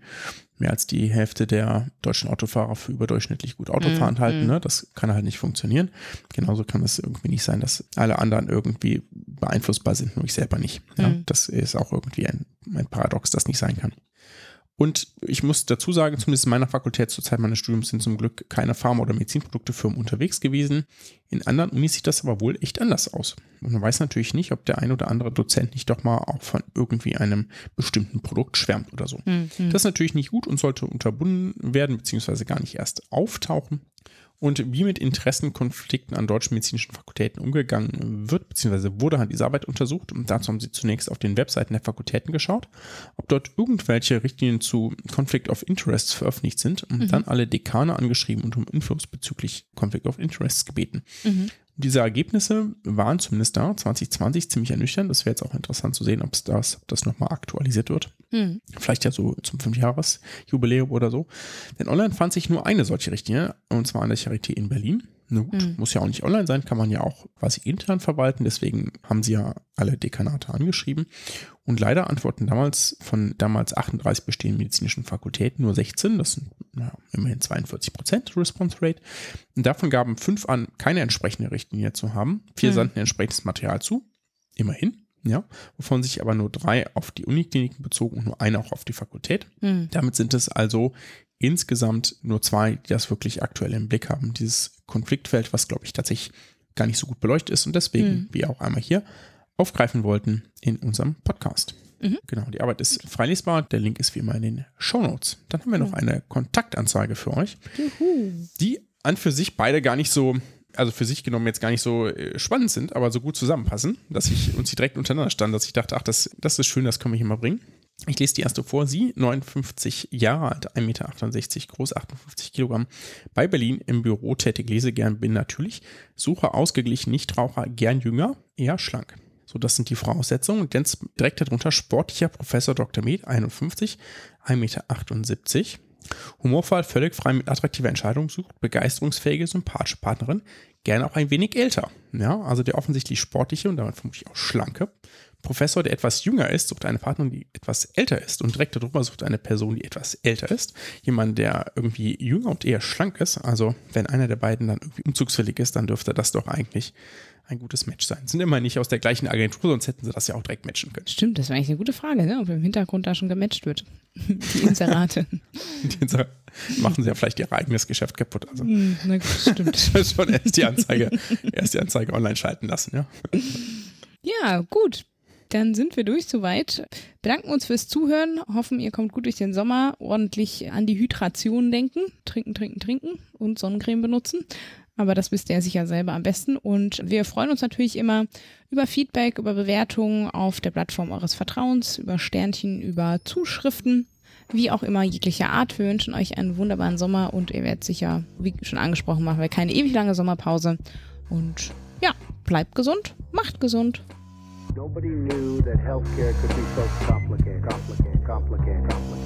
mehr als die Hälfte der deutschen Autofahrer für überdurchschnittlich gut Autofahren mhm. halten. Ne? Das kann halt nicht funktionieren. Genauso kann es irgendwie nicht sein, dass alle anderen irgendwie beeinflussbar sind, nur ich selber nicht. Ja? Mhm. Das ist auch irgendwie ein, ein Paradox, das nicht sein kann. Und ich muss dazu sagen, zumindest in meiner Fakultät zur Zeit meines Studiums sind zum Glück keine Pharma- oder Medizinproduktefirmen unterwegs gewesen. In anderen Unis sieht das aber wohl echt anders aus. Und man weiß natürlich nicht, ob der ein oder andere Dozent nicht doch mal auch von irgendwie einem bestimmten Produkt schwärmt oder so. Mhm. Das ist natürlich nicht gut und sollte unterbunden werden, beziehungsweise gar nicht erst auftauchen und wie mit Interessenkonflikten an deutschen medizinischen Fakultäten umgegangen wird, beziehungsweise wurde halt diese Arbeit untersucht. Und dazu haben sie zunächst auf den Webseiten der Fakultäten geschaut, ob dort irgendwelche Richtlinien zu Conflict of Interests veröffentlicht sind und mhm. dann alle Dekane angeschrieben und um Infos bezüglich Conflict of Interests gebeten. Mhm. Diese Ergebnisse waren zumindest da 2020 ziemlich ernüchternd. Das wäre jetzt auch interessant zu sehen, ob das, ob das nochmal aktualisiert wird. Hm. Vielleicht ja so zum Fünfjahres-Jubiläum oder so. Denn online fand sich nur eine solche Richtlinie, und zwar an der Charité in Berlin. Na gut, mhm. muss ja auch nicht online sein, kann man ja auch quasi intern verwalten. Deswegen haben sie ja alle Dekanate angeschrieben. Und leider antworten damals von damals 38 bestehenden medizinischen Fakultäten nur 16. Das sind na, immerhin 42 Prozent Response Rate. Und davon gaben fünf an, keine entsprechende Richtlinie zu haben. Vier mhm. sandten entsprechendes Material zu. Immerhin ja, wovon sich aber nur drei auf die Unikliniken bezogen und nur eine auch auf die Fakultät. Mhm. Damit sind es also insgesamt nur zwei, die das wirklich aktuell im Blick haben. Dieses Konfliktfeld, was glaube ich tatsächlich gar nicht so gut beleuchtet ist und deswegen, mhm. wie auch einmal hier, aufgreifen wollten in unserem Podcast. Mhm. Genau, die Arbeit ist freilesbar. Der Link ist wie immer in den Show Notes. Dann haben wir noch eine Kontaktanzeige für euch, Juhu. die an für sich beide gar nicht so, also für sich genommen jetzt gar nicht so äh, spannend sind, aber so gut zusammenpassen, dass ich uns die direkt untereinander stand, dass ich dachte, ach, das, das ist schön, das wir hier mal bringen. Ich lese die erste vor. Sie, 59 Jahre alt, 1,68 Meter groß, 58 Kilogramm, bei Berlin im Büro tätig, lese gern, bin natürlich, suche ausgeglichen, Nichtraucher, gern jünger, eher schlank. So, das sind die Voraussetzungen. Und direkt darunter sportlicher Professor Dr. Med, 51, 1,78 Meter. Humorvoll, völlig frei mit attraktiver Entscheidung sucht, begeisterungsfähige, sympathische Partnerin, gerne auch ein wenig älter. Ja, also der offensichtlich sportliche und damit vermutlich auch schlanke Professor, der etwas jünger ist, sucht eine Partnerin, die etwas älter ist und direkt darüber sucht eine Person, die etwas älter ist. Jemand, der irgendwie jünger und eher schlank ist. Also wenn einer der beiden dann irgendwie umzugsfällig ist, dann dürfte das doch eigentlich ein gutes Match sein. Sind immer nicht aus der gleichen Agentur, sonst hätten sie das ja auch direkt matchen können. Stimmt, das wäre eigentlich eine gute Frage, ne? ob im Hintergrund da schon gematcht wird. Die Inserate. die Inserate machen sie ja vielleicht ihr eigenes Geschäft kaputt. Also. Hm, na gut, stimmt. schon erst die Anzeige, erst die Anzeige online schalten lassen, ja. Ja, gut. Dann sind wir durch soweit. Bedanken uns fürs Zuhören. Hoffen, ihr kommt gut durch den Sommer. Ordentlich an die Hydration denken. Trinken, trinken, trinken und Sonnencreme benutzen. Aber das wisst ihr sicher selber am besten. Und wir freuen uns natürlich immer über Feedback, über Bewertungen auf der Plattform eures Vertrauens, über Sternchen, über Zuschriften. Wie auch immer, jeglicher Art. Wir wünschen euch einen wunderbaren Sommer und ihr werdet sicher, wie schon angesprochen, machen wir keine ewig lange Sommerpause. Und ja, bleibt gesund, macht gesund. Nobody knew that healthcare could be so complicated, complicated, complicated, complicated.